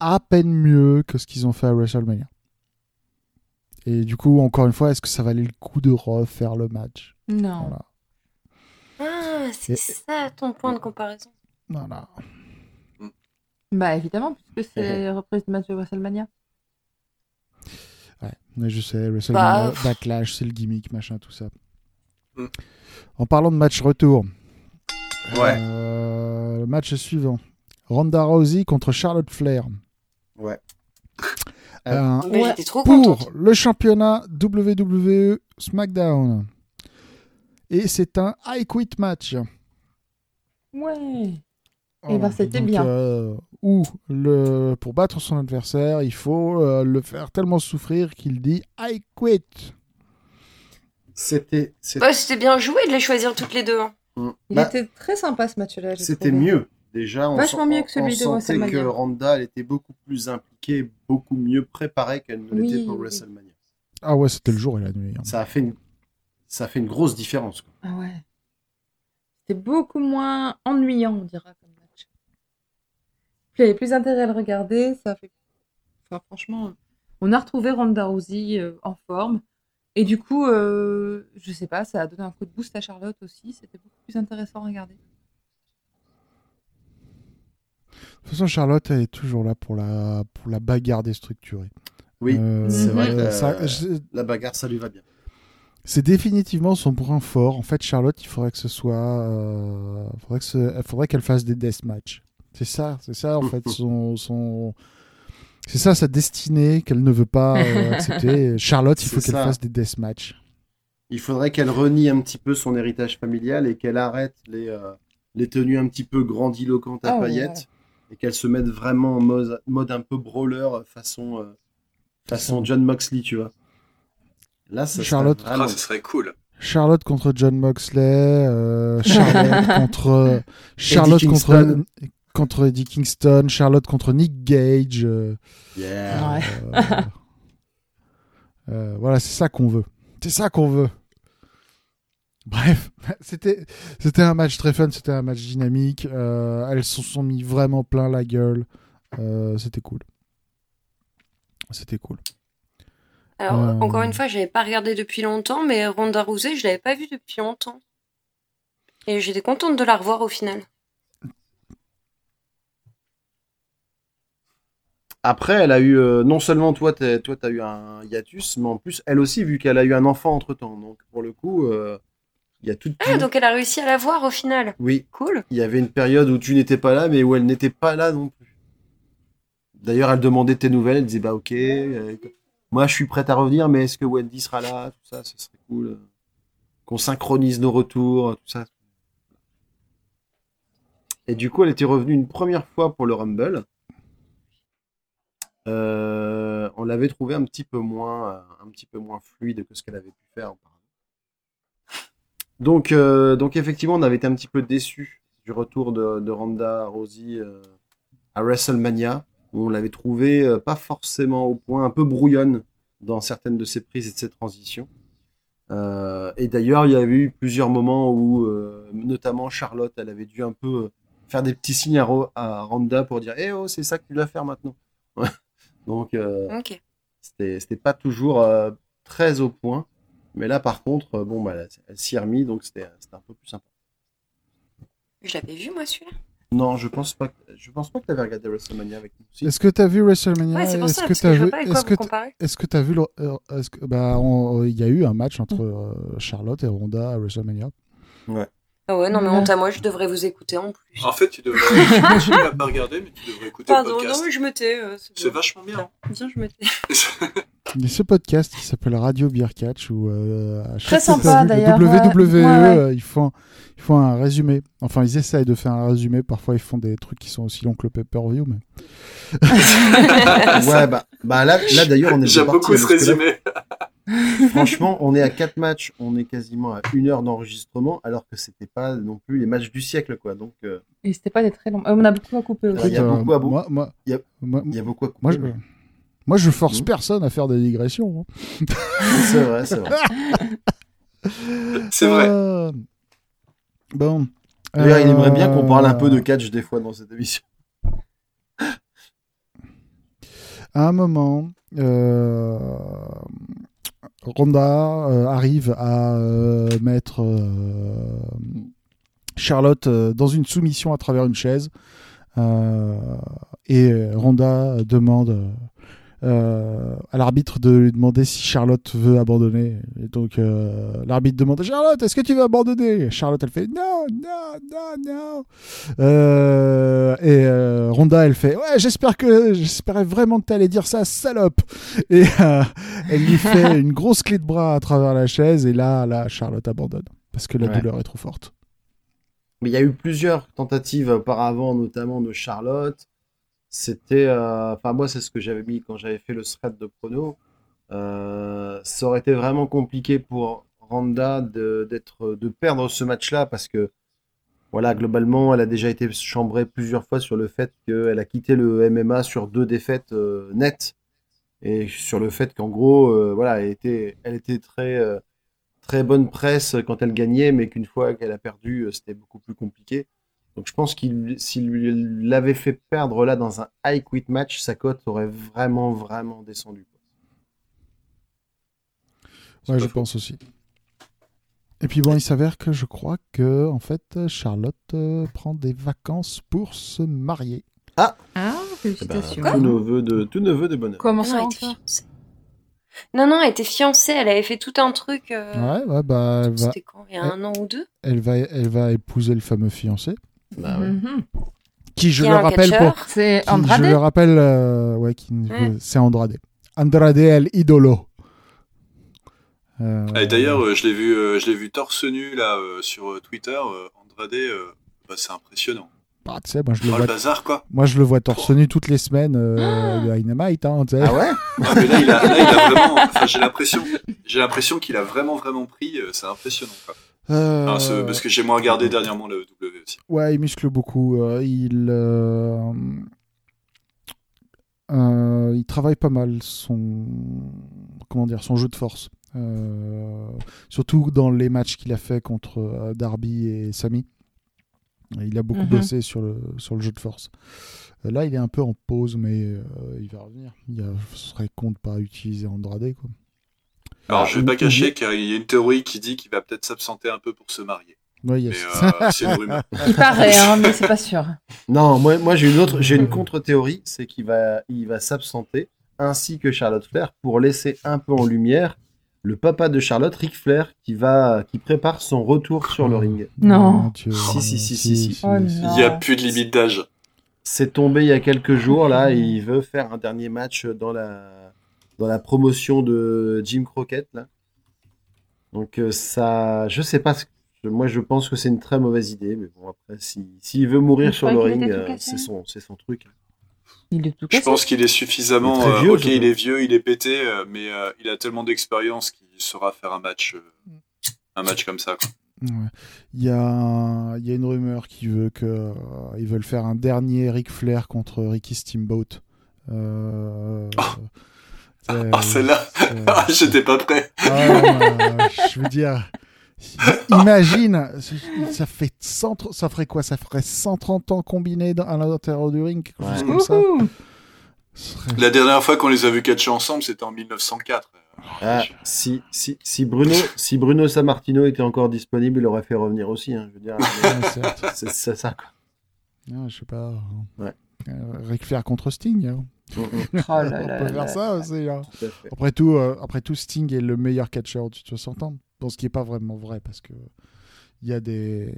à peine mieux que ce qu'ils ont fait à WrestleMania. Et du coup, encore une fois, est-ce que ça valait le coup de refaire le match? Non. Voilà. Ah, c'est Et- ça ton point de comparaison. Voilà. Bah évidemment, puisque c'est reprise du match de WrestleMania. Ouais, mais je sais, WrestleMania, Bah, Backlash, c'est le gimmick, machin, tout ça. Mm. En parlant de match retour, Ouais. euh, le match suivant Ronda Rousey contre Charlotte Flair. Ouais. Un- Mais Ouais. j'étais trop pour contente. le championnat WWE SmackDown. Et c'est un I Quit match. Ouais. Eh ben, c'était Donc, bien. euh, où le, pour battre son adversaire, il faut euh, le faire tellement souffrir qu'il dit I quit. C'était, c'était, Ouais, c'était bien joué de les choisir toutes les deux. hein. Il Bah, était très sympa ce match-là. c'était mieux. Déjà, on, Vachement mieux que celui on de sentait WrestleMania. que Randa, elle était beaucoup plus impliquée, beaucoup mieux préparée qu'elle ne l'était Oui, pour oui. WrestleMania. Ah ouais, c'était le jour et la nuit. hein. Ça a fait une, ça a fait une grosse différence. quoi. Ah ouais. C'était beaucoup moins ennuyant, on dira. Puis il y avait plus intérêt à le regarder. Ça a fait... enfin, franchement, on a retrouvé Ronda Rousey euh, en forme. Et du coup, euh, je sais pas, ça a donné un coup de boost à Charlotte aussi. C'était beaucoup plus intéressant à regarder. De toute façon, Charlotte, elle est toujours là pour la, pour la bagarre déstructurée. Oui, Euh, c'est vrai. Que, ça- euh, je- la bagarre, ça lui va bien. c'est définitivement son point fort. En fait, Charlotte, il faudrait que ce soit. euh, faudrait que ce- faudrait qu'elle fasse des deathmatch. C'est ça, c'est ça, en fait, son. son... C'est ça sa destinée qu'elle ne veut pas euh, accepter. Charlotte, il faut qu'elle ça. fasse des deathmatch. Il faudrait qu'elle renie un petit peu son héritage familial et qu'elle arrête les, euh, les tenues un petit peu grandiloquentes à Ah ouais, paillettes et qu'elle se mette vraiment en mode, mode un peu brawler façon, euh, façon John Moxley, tu vois. Là, ça serait Charlotte. Ah, vraiment- ce serait cool. Charlotte contre John Moxley, euh, Charlotte contre Charlotte Eddie contre Kingston. Contre Eddie Kingston, Charlotte contre Nick Gage. euh, Yeah. Ouais. euh, euh, voilà, c'est ça qu'on veut. C'est ça qu'on veut. Bref, c'était c'était un match très fun, c'était un match dynamique. euh, elles se sont mis vraiment plein la gueule. euh, c'était cool. C'était cool. Alors, Euh. encore une fois, j'avais pas regardé depuis longtemps, mais Ronda Rousey, je l'avais pas vue depuis longtemps. Et j'étais contente de la revoir au final. Après, elle a eu, euh, non seulement toi, t'es- toi, t'as eu un hiatus, mais en plus, elle aussi, vu qu'elle a eu un enfant entre temps. Donc, pour le coup, euh, il y a tout. Ah, donc elle a réussi à la voir au final. Oui, Cool. il y avait une période où tu n'étais pas là, mais où elle n'était pas là non plus. D'ailleurs, elle demandait tes nouvelles, elle disait bah ok, euh, moi je suis prête à revenir, mais est-ce que Wendy sera là, tout ça, ce serait cool. Qu'on synchronise nos retours, tout ça. Et du coup, elle était revenue une première fois pour le Rumble. Euh, on l'avait trouvé un petit peu moins, euh, un petit peu moins fluide que ce qu'elle avait pu faire. Donc, euh, donc effectivement, on avait été un petit peu déçus du retour de, de Ronda Rousey à WrestleMania, où on l'avait trouvé pas forcément au point, un peu brouillonne dans certaines de ses prises et de ses transitions. Et d'ailleurs, il y avait eu plusieurs moments où, notamment Charlotte, elle avait dû un peu faire des petits signes à, à Ronda pour dire Eh oh, c'est ça que tu dois faire maintenant. Donc, euh, Ok. c'était c'était pas toujours euh, très au point. Mais là, par contre, euh, bon, bah, elle, elle s'y est remis, donc c'était c'était un peu plus sympa. Je l'avais vu moi celui-là. Non, je pense pas. que- Je pense pas que t'avais regardé WrestleMania avec nous. Si. Est-ce que t'as vu WrestleMania? Ouais, c'est pour Est-ce ça, que parce que je vu pas Est-ce que vous t'- comparer. est-ce que t'as vu le euh, est-ce que bah on- il y a eu un match entre euh, Charlotte et Ronda à WrestleMania. Ah ouais, non mais honte à moi, je devrais vous écouter en plus. En fait, tu devrais. tu continues à pas regarder, mais tu devrais écouter Pardon, le podcast. non mais je me tais. euh, C'est bien. vachement bien. Bien, je me tais. Il y a ce podcast qui s'appelle Radio Beer Catch où euh, à chaque Très sympa, d'ailleurs, ouais. WWE Ouais, ouais. euh, ils font ils font un résumé. Enfin ils essayent de faire un résumé. Parfois ils font des trucs qui sont aussi longs que le pay-per-view. Mais ouais, bah, bah là, là d'ailleurs, on est J'aime bien parti, beaucoup ce parce que là, résumé. Franchement, on est à 4 matchs, on est quasiment à une heure d'enregistrement, alors que c'était pas non plus les matchs du siècle, quoi. Donc, euh, Et c'était pas des très longs. Euh, on a beaucoup à couper aussi. Il y a beaucoup à. Moi, moi, Il y a- moi, il y a beaucoup à couper. moi, je, moi, je force Mhm. personne à faire des digressions. hein. C'est vrai, c'est vrai. C'est vrai. Euh, Bon. D'ailleurs, il aimerait bien qu'on parle un peu de Euh, catch des fois dans cette émission. À un moment, euh, Ronda euh, arrive à euh, mettre euh, Charlotte dans une soumission à travers une chaise. Et Ronda demande à l'arbitre de lui demander si Charlotte veut abandonner. Et donc l'arbitre demande à Charlotte, est-ce que tu veux abandonner? Charlotte, elle fait non, non, non, non. Ronda, elle fait ouais, j'espère que j'espérais vraiment que tu allais dire ça, salope. Et euh, elle lui fait une grosse clé de bras à travers la chaise. Et là, là, Charlotte abandonne parce que la Ouais. douleur est trop forte. Mais il y a eu plusieurs tentatives auparavant, notamment de Charlotte. C'était, euh, enfin moi c'est ce que j'avais mis quand j'avais fait le thread de prono. Euh, ça aurait été vraiment compliqué pour Randa de d'être, de perdre ce match-là parce que voilà globalement elle a déjà été chambrée plusieurs fois sur le fait qu'elle a quitté le MMA sur deux défaites euh, nettes et sur le fait qu'en gros euh, voilà elle était, elle était très euh, très bonne presse quand elle gagnait, mais qu'une fois qu'elle a perdu, euh, c'était beaucoup plus compliqué. Donc je pense qu'il s'il lui l'avait fait perdre là dans un high quit match, sa cote aurait vraiment vraiment descendu. Ouais, je pense aussi. Et puis bon, il s'avère que je crois que en fait Charlotte euh, prend des vacances pour se marier. Ah, Eh ben, félicitations. tout neveu de de bonheur. Comment ça elle était encore fiancée. Non, non, elle était fiancée, elle avait fait tout un truc. euh, Ouais, ouais, bah elle va, C'était quand Il y a un an ou deux? elle va, elle va épouser le fameux fiancé, Bah ouais. Mhm. qui je le un rappelle catcheur. pour, C'est qui, je Andrade le rappelle, euh, ouais, qui, Ouais. c'est Andrade. Andrade el idolo. Euh, Et d'ailleurs, euh, je l'ai vu, euh, je l'ai vu torse nu là euh, sur Twitter. euh, Andrade, euh, bah, c'est impressionnant. bah, tu sais, moi je le Oh, le vois, bazar quoi. moi je le vois torse nu toutes les semaines euh, de Dynamite, hein, tu sais. Ah ouais Ah, mais là, il a, là, il a vraiment. Enfin, j'ai l'impression, j'ai l'impression qu'il a vraiment, vraiment pris. euh, c'est impressionnant. Quoi. Euh, Enfin, ce- parce que j'ai moins regardé dernièrement le W aussi. Ouais, il muscle beaucoup. euh, il, euh, euh, il travaille pas mal son, comment dire, son jeu de force. Euh, surtout dans les matchs qu'il a fait contre euh, Darby et Sami. Il a beaucoup Mhm. bossé sur le, sur le jeu de force. Euh, Là, il est un peu en pause, mais euh, il va revenir. Il a, ce serait con de pas utiliser Andrade. Quoi. Alors, je vais pas cacher qu'il y a une théorie qui dit qu'il va peut-être s'absenter un peu pour se marier. Ouais, il y a- Mais euh, c'est une rumeur. Il paraît, hein, mais c'est pas sûr. Non, moi, moi j'ai une autre, j'ai une contre-théorie, c'est qu'il va, il va s'absenter, ainsi que Charlotte Flair, pour laisser un peu en lumière le papa de Charlotte, Ric Flair, qui va, qui prépare son retour sur le ring. Non. Si, si, si, si, si. Oh. Il y a plus de limite d'âge. C'est tombé il y a quelques jours là. et il veut faire un dernier match dans la dans la promotion de Jim Crockett là. Donc euh, ça, je sais pas. Moi, je pense que c'est une très mauvaise idée. Mais bon, après, si s'il veut mourir sur le ring, euh, c'est son c'est son truc. Il est tout Je pense qu'il est suffisamment. Il est très euh, vieux, ok, il est vieux, il est pété, euh, mais euh, il a tellement d'expérience qu'il saura faire un match, euh, un match comme ça. Quoi. Ouais. Il y a, il y a une rumeur qui veut que euh, ils veulent faire un dernier Ric Flair contre Ricky Steamboat. Euh, euh, Ah, celle-là, Ah, j'étais pas prêt. Ah, je veux dire, imagine, ça fait 100, ça ferait quoi? Ça ferait 130 ans combinés dans- à l'intérieur du ring, quelque chose Ouais. comme ça. Serait- La dernière fois qu'on les a vus catcher ensemble, c'était en 1904. Ah, si si si Bruno si Bruno Sammartino était encore disponible, il aurait fait revenir aussi. hein, je veux dire, Ouais, c'est ça. Quoi. Ah, je sais pas. Ouais. Euh, Ric Flair contre Sting. hein. Mm, Oh là On peut faire là. ça aussi. hein. tout. Après tout, euh, après tout, Sting est le meilleur catcheur du 60 ans. Bon, ce qui est pas vraiment vrai parce que il y a des,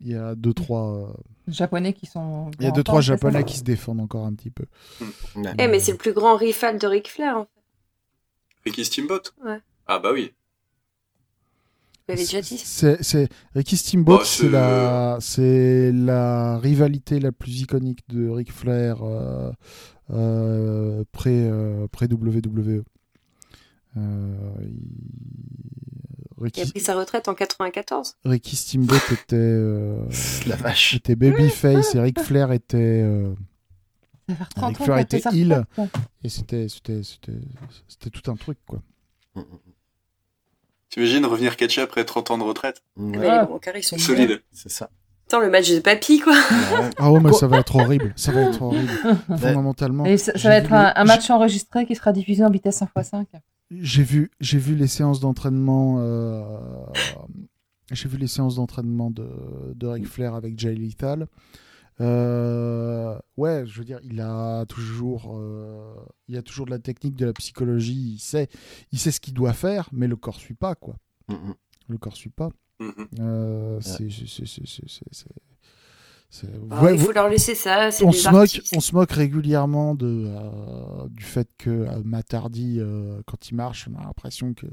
il y a deux trois, euh, Japonais qui sont. il y a deux trois japonais qui se défendent encore un petit peu. Ouais. Eh, mais c'est le plus grand rival de Ric Flair, en fait. Ricky Steamboat Ouais. Ah bah oui. Vous l'avez déjà dit. C'est, c'est Ricky Steamboat, Bah, c'est la, c'est la rivalité la plus iconique de Ric Flair euh, euh, pré, euh, pré WWE. Euh, il- Il a Ricky, pris sa retraite en 94. Ricky Steamboat était, euh, La vache. était babyface et Ric Flair était euh, Ça va faire 30 Ric Flair était retraite. et c'était, c'était, c'était, c'était tout un truc quoi. T'imagines revenir catcher après 30 ans de retraite Ouais, Mais les bancaires, ils sont Solide. c'est ça. Attends, le match de papy, quoi. Ouais. Ah ouais, mais ça va être horrible, ça va être horrible. Fondamentalement. Et ça, va être un, le- un match enregistré qui sera diffusé en vitesse 1x5. J'ai vu, j'ai vu les séances d'entraînement. euh, J'ai vu les séances d'entraînement de, de Ric Flair avec Jay Lethal. Euh, ouais, je veux dire, il a toujours, euh, il a toujours de la technique, de la psychologie. Il sait, il sait ce qu'il doit faire, mais le corps suit pas, quoi. Mm, mm. Le corps suit pas. Euh, c'est, Ouais, il faut leur laisser ça. C'est on se moque, on se moque régulièrement de euh, du fait que euh, euh, quand il marche, on a l'impression que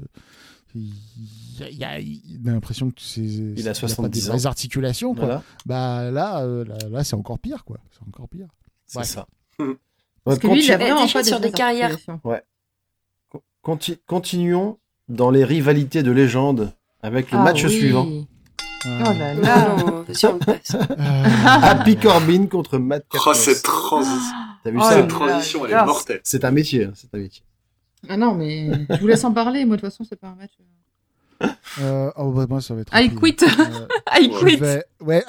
il, a- il y a, il a l'impression que c'est Il a pas 70 des ans. articulations. Quoi. Voilà, Bah là, euh, là, là, c'est encore pire, quoi. C'est encore pire. c'est Ouais. ça. Parce que Ouais, lui, il a conti- vraiment déjà pas sur des carrières. Conti- continuons dans les rivalités de légende avec le Ah match oui. suivant. Euh, Oh là là. Vas-y, on passe. euh, Happy Corbin contre Matt Oh, Capnos. cette transition, T'as vu Oh ça là cette là. transition, elle est là. mortelle. C'est un métier, hein, c'est un métier. Ah non, mais je vous laisse en parler. Moi, de toute façon, c'est pas un match. euh, oh, bah, moi, ça va être. I rapide. quit. Euh, I quit. vais- Ouais.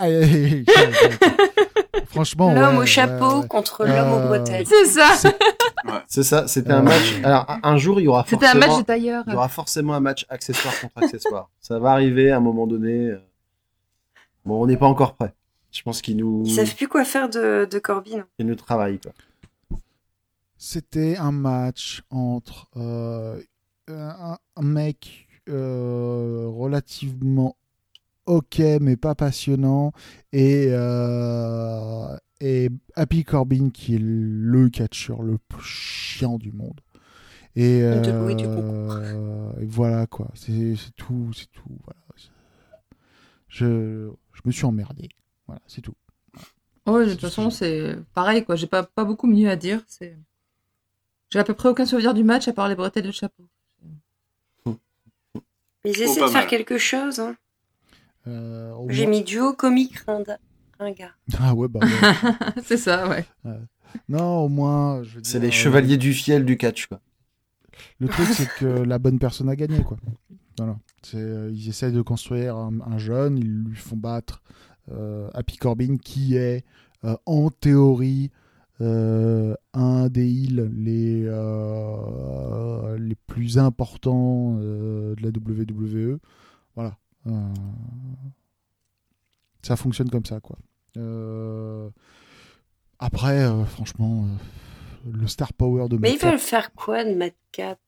Franchement, L'homme ouais, au chapeau ouais, ouais. contre l'homme aux Euh, bretelles. C'est ça. C'est ça, c'était Euh, un match. Alors, un- jour, il y aura C'était un match forcément, de tailleur. il y aura forcément un match accessoire contre accessoire. ça va arriver à un moment donné. euh. Bon, on n'est pas encore prêt. Je pense qu'il nous, Ils savent plus quoi faire de, de Corbin. qu'il nous travaille. Quoi. C'était un match entre euh, un, un mec euh, relativement ok mais pas passionnant et, euh, et Happy Corbin qui est le catcheur le plus chiant du monde. Et, euh, et voilà quoi, c'est c'est tout, c'est tout. Voilà. Je, je me suis emmerdé. Voilà, c'est tout. Ouais, de toute façon, c'est pareil, quoi. J'ai pas, pas beaucoup mieux à dire. C'est... J'ai à peu près aucun souvenir du match à part les bretelles et le chapeau. Ils Oh, essaient de faire mal. quelque chose. Hein. Euh, J'ai moins- mis duo comique rinda- ringard. Ah ouais, bah ouais. c'est ça, ouais. Non, au moins. C'est dire, les euh, chevaliers du fiel du catch. Quoi. Le truc, c'est que la bonne personne a gagné, quoi. Voilà. Euh, ils essaient de construire un, un jeune, ils lui font battre euh, Happy Corbin, qui est euh, en théorie euh, un des heals les, euh, les plus importants euh, de la WWE. Voilà. Ça fonctionne comme ça, quoi. Après, franchement, le star power de Mais ils Madcap- veulent faire quoi de Madcap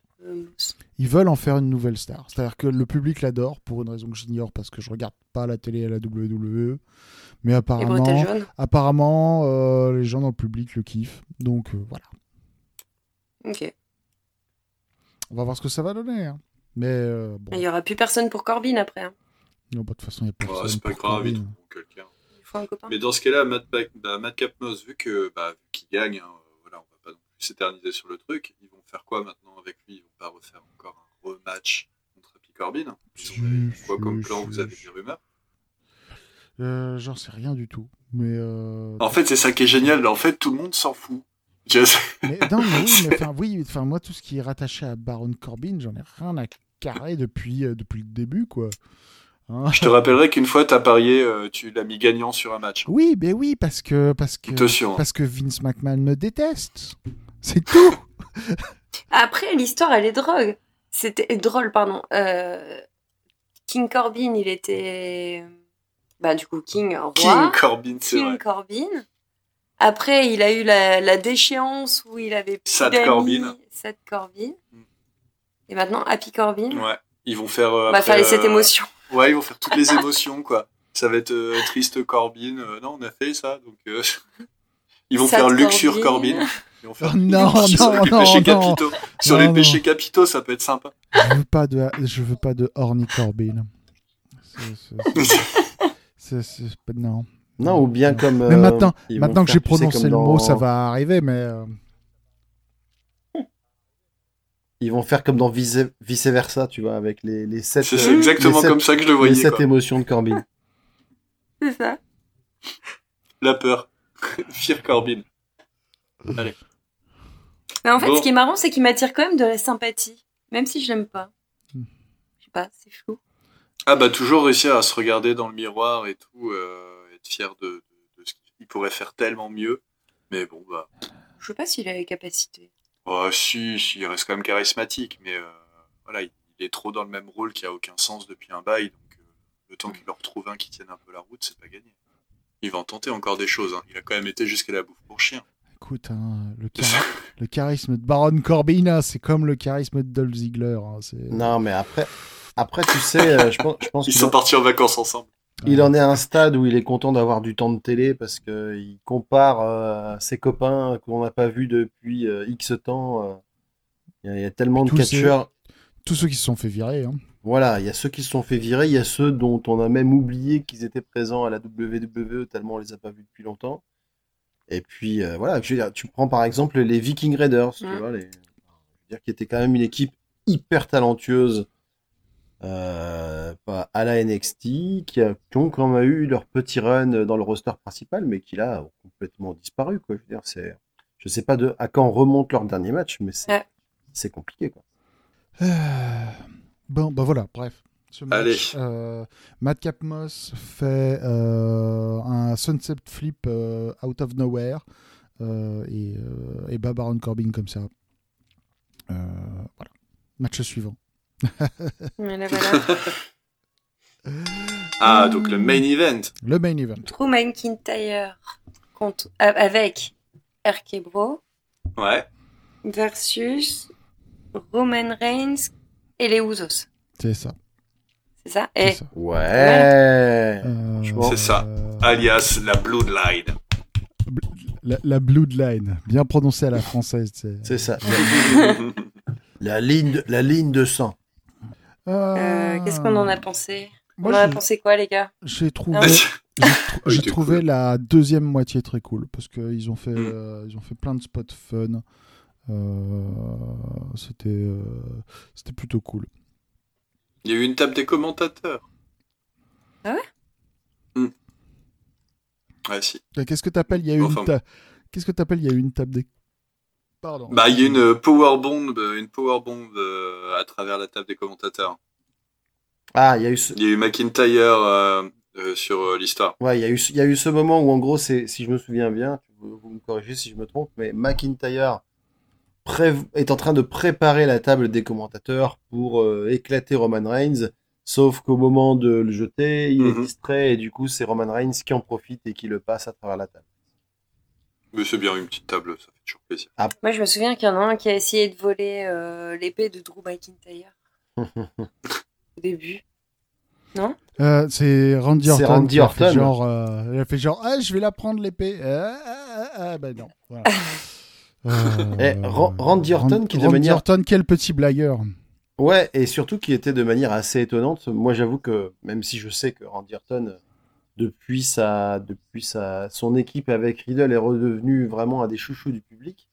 ils veulent en faire une nouvelle star. C'est-à-dire que le public l'adore pour une raison que j'ignore parce que je regarde pas la télé à la WWE. Mais apparemment, apparemment euh, les gens dans le public le kiffent. Donc euh, voilà. Ok. On va voir ce que ça va donner. hein. Mais euh, bon, Il y aura plus personne pour Corbin après. hein. non, bah, de toute façon, il n'y a personne. Ouais, c'est pas pour grave, Corbin. ils quelqu'un. Il faut un copain. Mais dans ce cas-là, Matt, Ba- bah, Matt Capnos, vu que bah, vu qu'il gagne, hein, voilà, on va pas non plus s'éterniser sur le truc, ils vont faire quoi maintenant avec lui? Ils vont pas refaire encore un rematch contre Happy Corbin? Ils ont Si, quoi comme plan? Vous avez des rumeurs? Euh, J'en sais rien du tout. Mais, euh, En fait, c'est ça qui est génial. En fait, tout le monde s'en fout. Je sais- mais non, mais oui, mais enfin, oui, enfin, moi, tout ce qui est rattaché à Baron Corbin, j'en ai rien à carrer depuis, euh, depuis le début, quoi. Hein Je te rappellerai qu'une fois, t'as parié, euh, tu l'as mis gagnant sur un match. Oui, ben oui, parce que parce que Attention. parce que Vince McMahon me déteste. C'est tout. Après, l'histoire, elle est drôle. C'était drôle, pardon. Euh, King Corbin, il était. Bah, du coup, King roi. King Corbin, c'est King vrai. Corbin. Après, il a eu la, la déchéance où il avait plus Sad Corbin. Sad Corbin. Mm. Et maintenant, Happy Corbin. Ouais. Ils vont faire. euh, On va après, faire les sept euh, émotions. Ouais, ils vont faire toutes les émotions, quoi. Ça va être euh, triste Corbin. non, on a fait ça, donc. Ils vont Sad faire luxure Corbin. Corbin. Ils vont faire Oh non, sur non, les non, péchés non. capitaux. Sur Non, les non. péchés capitaux, ça peut être sympa. Je veux pas de je veux pas de horny Corbin. C'est- non. Non, ou bien comme. Mais euh, maintenant, ils vont maintenant que j'ai tu sais, prononcé le mot, dans- ça va arriver, mais euh, Ils vont faire comme dans vice, vice versa, tu vois, avec les, les sept. C'est euh, c'est exactement les sept- comme ça que je le Les voyais, sept quoi. émotions de Corbin. C'est ça. La peur. Fear Corbin. Mais en fait, Bon. ce qui est marrant, c'est qu'il m'attire quand même de la sympathie. Même si je l'aime pas. Hmm. Je sais pas, c'est flou. Ah bah toujours réussir à se regarder dans le miroir et tout, euh, être fier de, de, de ce qu'il pourrait faire tellement mieux. Mais bon bah, Je sais pas s'il a les capacités. oh, si, si, il reste quand même charismatique, mais euh, voilà, il il est trop dans le même rôle qui a aucun sens depuis un bail. Donc, euh, le temps qu'il en retrouve un qui tienne un peu la route, c'est pas gagné. Il va en tenter encore des choses. hein. Il a quand même été jusqu'à la bouffe pour chien. Écoute, hein, le, char- le charisme de Baron Corbin, hein, c'est comme le charisme de Dolph Ziggler. hein, c'est- Non, mais après, après tu sais, euh, je pense, je pense Ils qu'il sont partis en vacances ensemble. il en est à un stade où il est content d'avoir du temps de télé parce que il compare euh, ses copains qu'on n'a pas vus depuis euh, X temps. euh. Il y, a- il y a tellement de catcheurs. Tous ceux qui se sont fait virer. hein. Voilà, il y a ceux qui se sont fait virer, il y a ceux dont on a même oublié qu'ils étaient présents à la WWE tellement on les a pas vus depuis longtemps. Et puis euh, voilà, je veux dire, tu prends par exemple les Viking Raiders, tu vois, les... je veux dire qui était quand même une équipe hyper talentueuse euh, pas- à la NXT, qui, a, qui ont quand même eu leur petit run dans le roster principal, mais qui là ont complètement disparu. Quoi. Je veux dire, c'est, je sais pas de à quand remonte leur dernier match, mais c'est, Ouais. c'est compliqué. Quoi. Euh, Bon, bah voilà, bref. Ce match, Allez. euh, Madcap Moss fait euh, un sunset flip euh, out of nowhere euh, et, euh, et bat Baron Corbin comme ça. Euh, voilà. Match suivant. Voilà, voilà. Ah, donc le main event. Le main event. Drew McIntyre contre, avec RK Bro Ouais. versus Roman Reigns et les Usos. C'est ça. C'est ça? C'est ça. Ouais. Euh. C'est ça. euh, Alias la Bloodline. la, la Bloodline, bien prononcé à la française. c'est- ça. La ligne, de, la ligne de sang. euh, qu'est-ce qu'on en a pensé? Moi, On en a j'ai- pensé quoi, les gars? J'ai trouvé, j'ai trouvé cool. la deuxième moitié très cool parce qu'ils ont fait, Mm. euh, ils ont fait plein de spots fun. Euh, c'était, euh, c'était plutôt cool. Il y a eu une table des commentateurs. Ah ouais? Ouais, si. Qu'est-ce que t'appelles? Il y a eu Enfin, une, ta- qu'est-ce que t'appelles? Il y a eu une table des. Pardon. Bah, il y a une power bomb, une power bomb euh, à travers la table des commentateurs. Ah, il y a eu ce, Il y a eu McIntyre euh, euh, sur euh, l'histoire. ouais, il y a eu, ce- il y a eu ce moment où en gros, c'est, si je me souviens bien, vous vous me corrigez si je me trompe, mais McIntyre est en train de préparer la table des commentateurs pour euh, éclater Roman Reigns. Sauf qu'au moment de le jeter, il est Mhm. distrait et du coup, c'est Roman Reigns qui en profite et qui le passe à travers la table. Mais c'est bien une petite table, ça fait toujours plaisir. Moi, je me souviens qu'il y en a un qui a essayé de voler euh, l'épée de Drew McIntyre au début. Euh, c'est Randy C'est Orton. Randy qui a fait Orton. genre, euh, elle a fait genre, ah, je vais la prendre l'épée. Ah, ah, ah, ah, bah non. Voilà. Euh, Eh, Ran- Randy Orton qui, de Randy manière- Orton, quel petit blagueur. Ouais, et surtout qui était de manière assez étonnante. Moi, j'avoue que même si je sais que Randy Orton, depuis sa, depuis sa, son équipe avec Riddle est redevenu vraiment un des chouchous du public,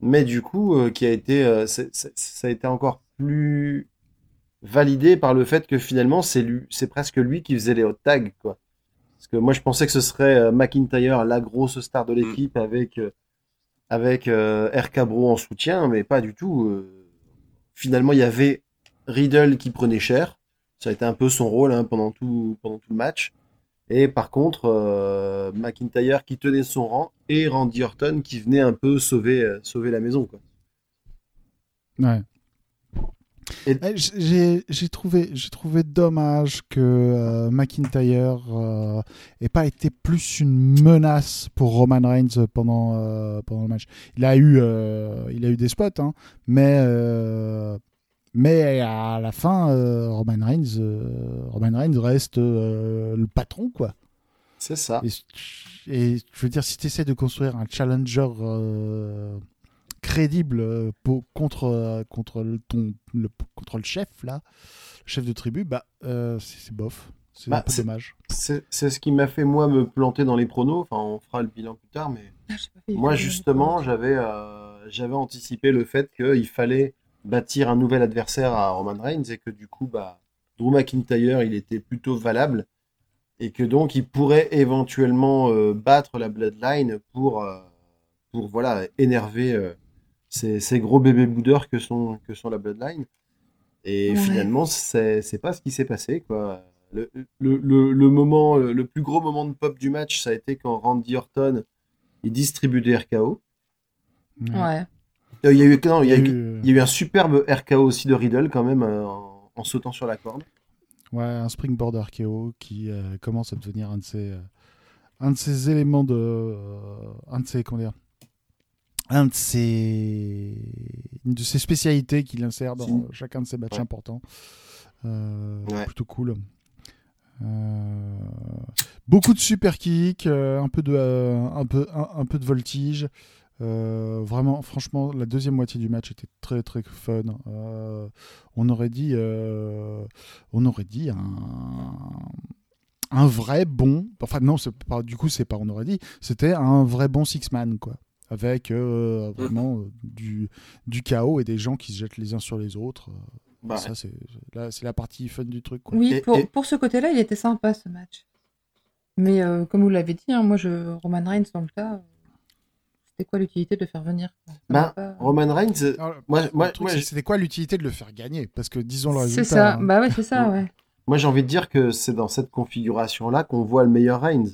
mais du coup, euh, qui a été, euh, ça a été encore plus validé par le fait que finalement, c'est lui, c'est presque lui qui faisait les hot tags, quoi. Parce que moi, je pensais que ce serait euh, McIntyre, la grosse star de l'équipe, avec, euh, avec euh, RK Bro en soutien, mais pas du tout. euh. Finalement, il y avait Riddle qui prenait cher. Ça a été un peu son rôle hein, pendant, tout, le match. Et par contre, euh, McIntyre qui tenait son rang et Randy Orton qui venait un peu sauver, euh, la maison. Ouais. Et- Eh, J'ai trouvé, trouvé dommage que euh, McIntyre euh, ait pas été plus une menace pour Roman Reigns pendant, euh, pendant le match. Il a eu, euh, il a eu des spots, hein, mais, mais à la fin, Roman, Reigns, Roman Reigns reste le patron, quoi. C'est ça. Et, et je veux dire, si tu essaies de construire un challenger crédible euh, pour, contre, euh, contre, ton, le, contre le chef, là, le chef de tribu, bah, euh, c'est bof. C'est Bah, un peu c'est- dommage. C'est c'est ce qui m'a fait, moi, me planter dans les pronos. Enfin, on fera le bilan plus tard, mais Ah, Moi, justement, j'avais euh, j'avais anticipé le fait qu'il fallait bâtir un nouvel adversaire à Roman Reigns et que du coup, bah, Drew McIntyre, il était plutôt valable et que donc il pourrait éventuellement euh, battre la Bloodline pour, euh, pour voilà, énerver euh, ces, ces gros bébés boudeurs que sont, que sont la Bloodline. Et Ouais. finalement, c'est c'est pas ce qui s'est passé, quoi. Le, le, le, le moment, le plus gros moment de pop du match, ça a été quand Randy Orton il distribue des RKO. Ouais. Euh, Il y a eu, non, il y a eu, eu, il y a eu un superbe RKO aussi de Riddle quand même euh, en, en sautant sur la corde. Ouais, un springboard RKO qui euh, commence à devenir un de ces, euh, un de ces éléments de, euh, un de ces, comment dire, un de ces, une de ses spécialités qu'il insère dans Si. chacun de ses matchs Ouais. importants. Euh, Ouais. Plutôt cool. Euh, beaucoup de super kicks, euh, un peu de, euh, un peu, un, un peu de voltige. Euh, vraiment, franchement, la deuxième moitié du match était très très fun. Euh, on aurait dit, euh, on aurait dit un, un vrai bon. Enfin non, pas, du coup c'est pas on aurait dit. C'était un vrai bon six man quoi, avec euh, vraiment euh, du du chaos et des gens qui se jettent les uns sur les autres. Euh, Bah, Ça c'est là c'est la partie fun du truc quoi. Oui, Et- pour, et- pour ce côté-là, il était sympa ce match. Mais euh, comme vous l'avez dit, hein, moi, je, Roman Reigns dans le euh, c'était quoi l'utilité de le faire venir? Bah, pas- Roman Reigns, Alors, moi, le moi, truc, moi, c'est- c'était quoi l'utilité de le faire gagner? Parce que disons le C'est ça, hein. bah ouais, c'est ça, Ouais. ouais. moi, j'ai envie de dire que c'est dans cette configuration-là qu'on voit le meilleur Reigns.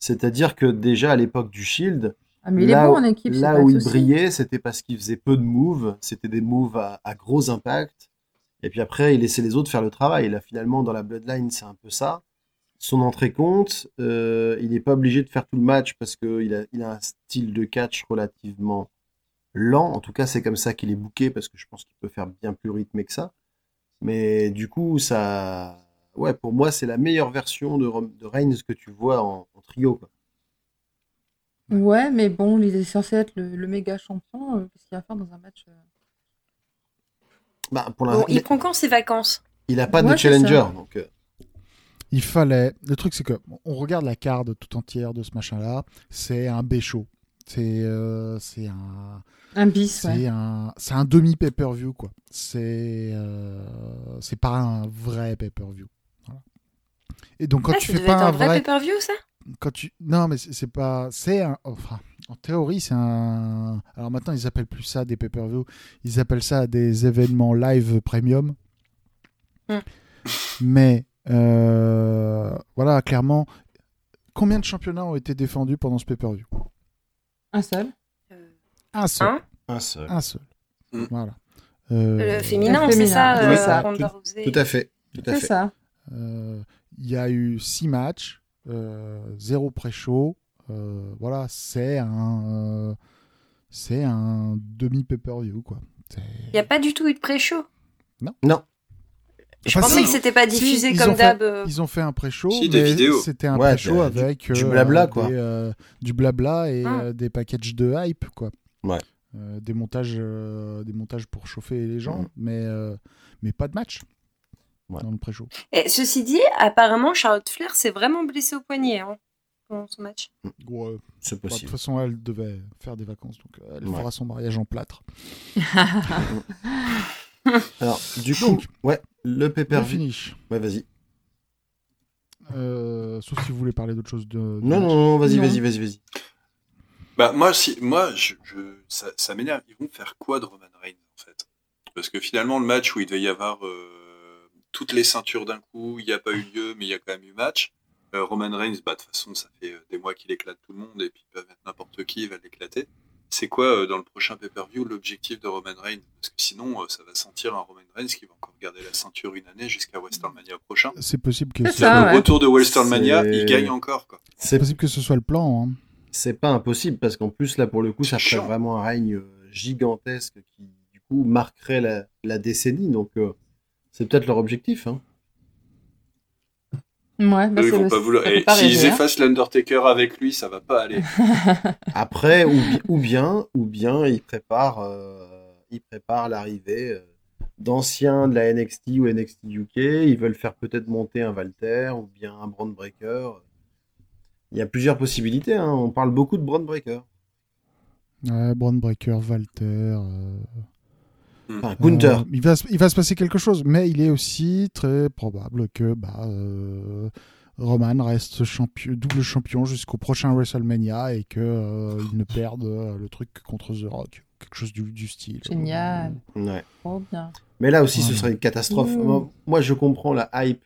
C'est-à-dire que déjà à l'époque du Shield, Ah, mais il est là, bon où- en équipe, là pas où il souci. brillait, c'était parce qu'il faisait peu de moves, c'était des moves à, à gros impact. Et puis après, il laissait les autres faire le travail. Là, finalement, dans la Bloodline, c'est un peu ça. Son entrée compte, euh, il n'est pas obligé de faire tout le match parce qu'il a, il a un style de catch relativement lent. En tout cas, c'est comme ça qu'il est booké parce que je pense qu'il peut faire bien plus rythmé que ça. Mais du coup, ça. Ouais, pour moi, c'est la meilleure version de, Reigns que tu vois en, en trio. Quoi. Ouais, mais bon, il est censé être le, le méga champion. euh, Qu'est-ce qu'il va faire dans un match euh Bah, pour Bon, l'instant, il il, prend quand ses vacances? Il a pas de Ouais, c'est challenger. ça. Donc, euh, Il fallait. Le truc, c'est que on regarde la carte tout entière de ce machin-là. C'est un bécho. C'est euh, c'est un Un bis, ouais. c'est un c'est un demi pay-per-view quoi. C'est euh, c'est pas un vrai pay-per-view. Voilà. Et donc quand Ah, tu ça fais devait pas être un vrai pay-per-view, ça? Quand tu non mais c'est pas c'est un enfin en théorie c'est un alors maintenant ils appellent plus ça des pay-per-view ils appellent ça des événements live premium Hmm. mais euh, voilà clairement combien de championnats ont été défendus pendant ce pay-per-view? Un seul? Euh, un seul Hein un seul. un seul voilà Euh, Le féminin, Le c'est ça, féminin, euh, c'est ça. Tout à fait. Tout à C'est fait. ça. Euh, Il y a eu six matchs, euh, zéro pré-show. Euh, voilà, c'est un, euh, c'est un demi pay-per-view quoi. C'est- Il n'y a pas du tout eu de pré-show? Non. Je Enfin, pensais que c'était pas diffusé comme d'hab. euh. Ils ont fait un pré-show, Si, des mais vidéos. c'était un Ouais, pré-show avec du euh, blabla, quoi. des, euh, du blabla et Ah. euh, des packages de hype quoi. Ouais. Euh, des montages, euh, des montages pour chauffer les gens, Mhm. mais euh, mais pas de match Ouais. dans le pré-show. Et ceci dit, apparemment, Charlotte Flair s'est vraiment blessée au poignet hein, pendant son match. Ouais. C'est Bah, de toute façon, elle devait faire des vacances, donc euh, elle Ouais. fera son mariage en plâtre. Alors, du coup, Donc, ouais, le pay-per-view. finish. Ouais, vas-y. Euh, sauf si vous voulez parler d'autre chose de. Non, match. non, non, vas-y, Non. vas-y, vas-y, vas-y. Bah moi, si, moi, je, je- ça, ça m'énerve. Ils vont faire quoi de Roman Reigns en fait? Parce que finalement, le match où il devait y avoir euh, toutes les ceintures d'un coup, il n'y a pas eu lieu, mais il y a quand même eu match. Euh, Roman Reigns, bah de toute façon, ça fait euh, des mois qu'il éclate tout le monde et puis mettre n'importe qui, il va l'éclater. C'est quoi euh, dans le prochain pay-per-view l'objectif de Roman Reigns? Parce que sinon, euh, ça va sentir un Roman Reigns qui va encore garder la ceinture une année jusqu'à WrestleMania prochain. C'est possible que ce soit- le ouais. retour de WrestleMania, il gagne encore quoi. c'est possible que ce soit le plan. hein. c'est pas impossible parce qu'en plus, là, pour le coup, ça ferait vraiment un règne gigantesque qui, du coup, marquerait la, la décennie. Donc, euh, c'est peut-être leur objectif. Hein. Ouais, bah, Eux, ils vont pas vouloir. Et pas s'ils rêver, hein. effacent l'Undertaker avec lui, ça va pas aller. Après, ou, bi- ou bien, ou bien, ils préparent, euh, ils préparent l'arrivée euh, d'anciens de la NXT ou NXT UK. Ils veulent faire peut-être monter un Walter ou bien un Braun Breaker. Il y a plusieurs possibilités. hein. On parle beaucoup de Braun Breaker. Ouais, Braun Breaker, Walter. euh, Enfin, Gunther. euh, il, va, se- il va se passer quelque chose, mais il est aussi très probable que bah, euh, Roman reste champion, double champion jusqu'au prochain WrestleMania et que euh, il ne perde euh, le truc contre The Rock. Quelque chose du, du style. Génial. Ouais. Trop bien. Mais là aussi, ce serait une catastrophe. Mmh. Moi, moi, je comprends la hype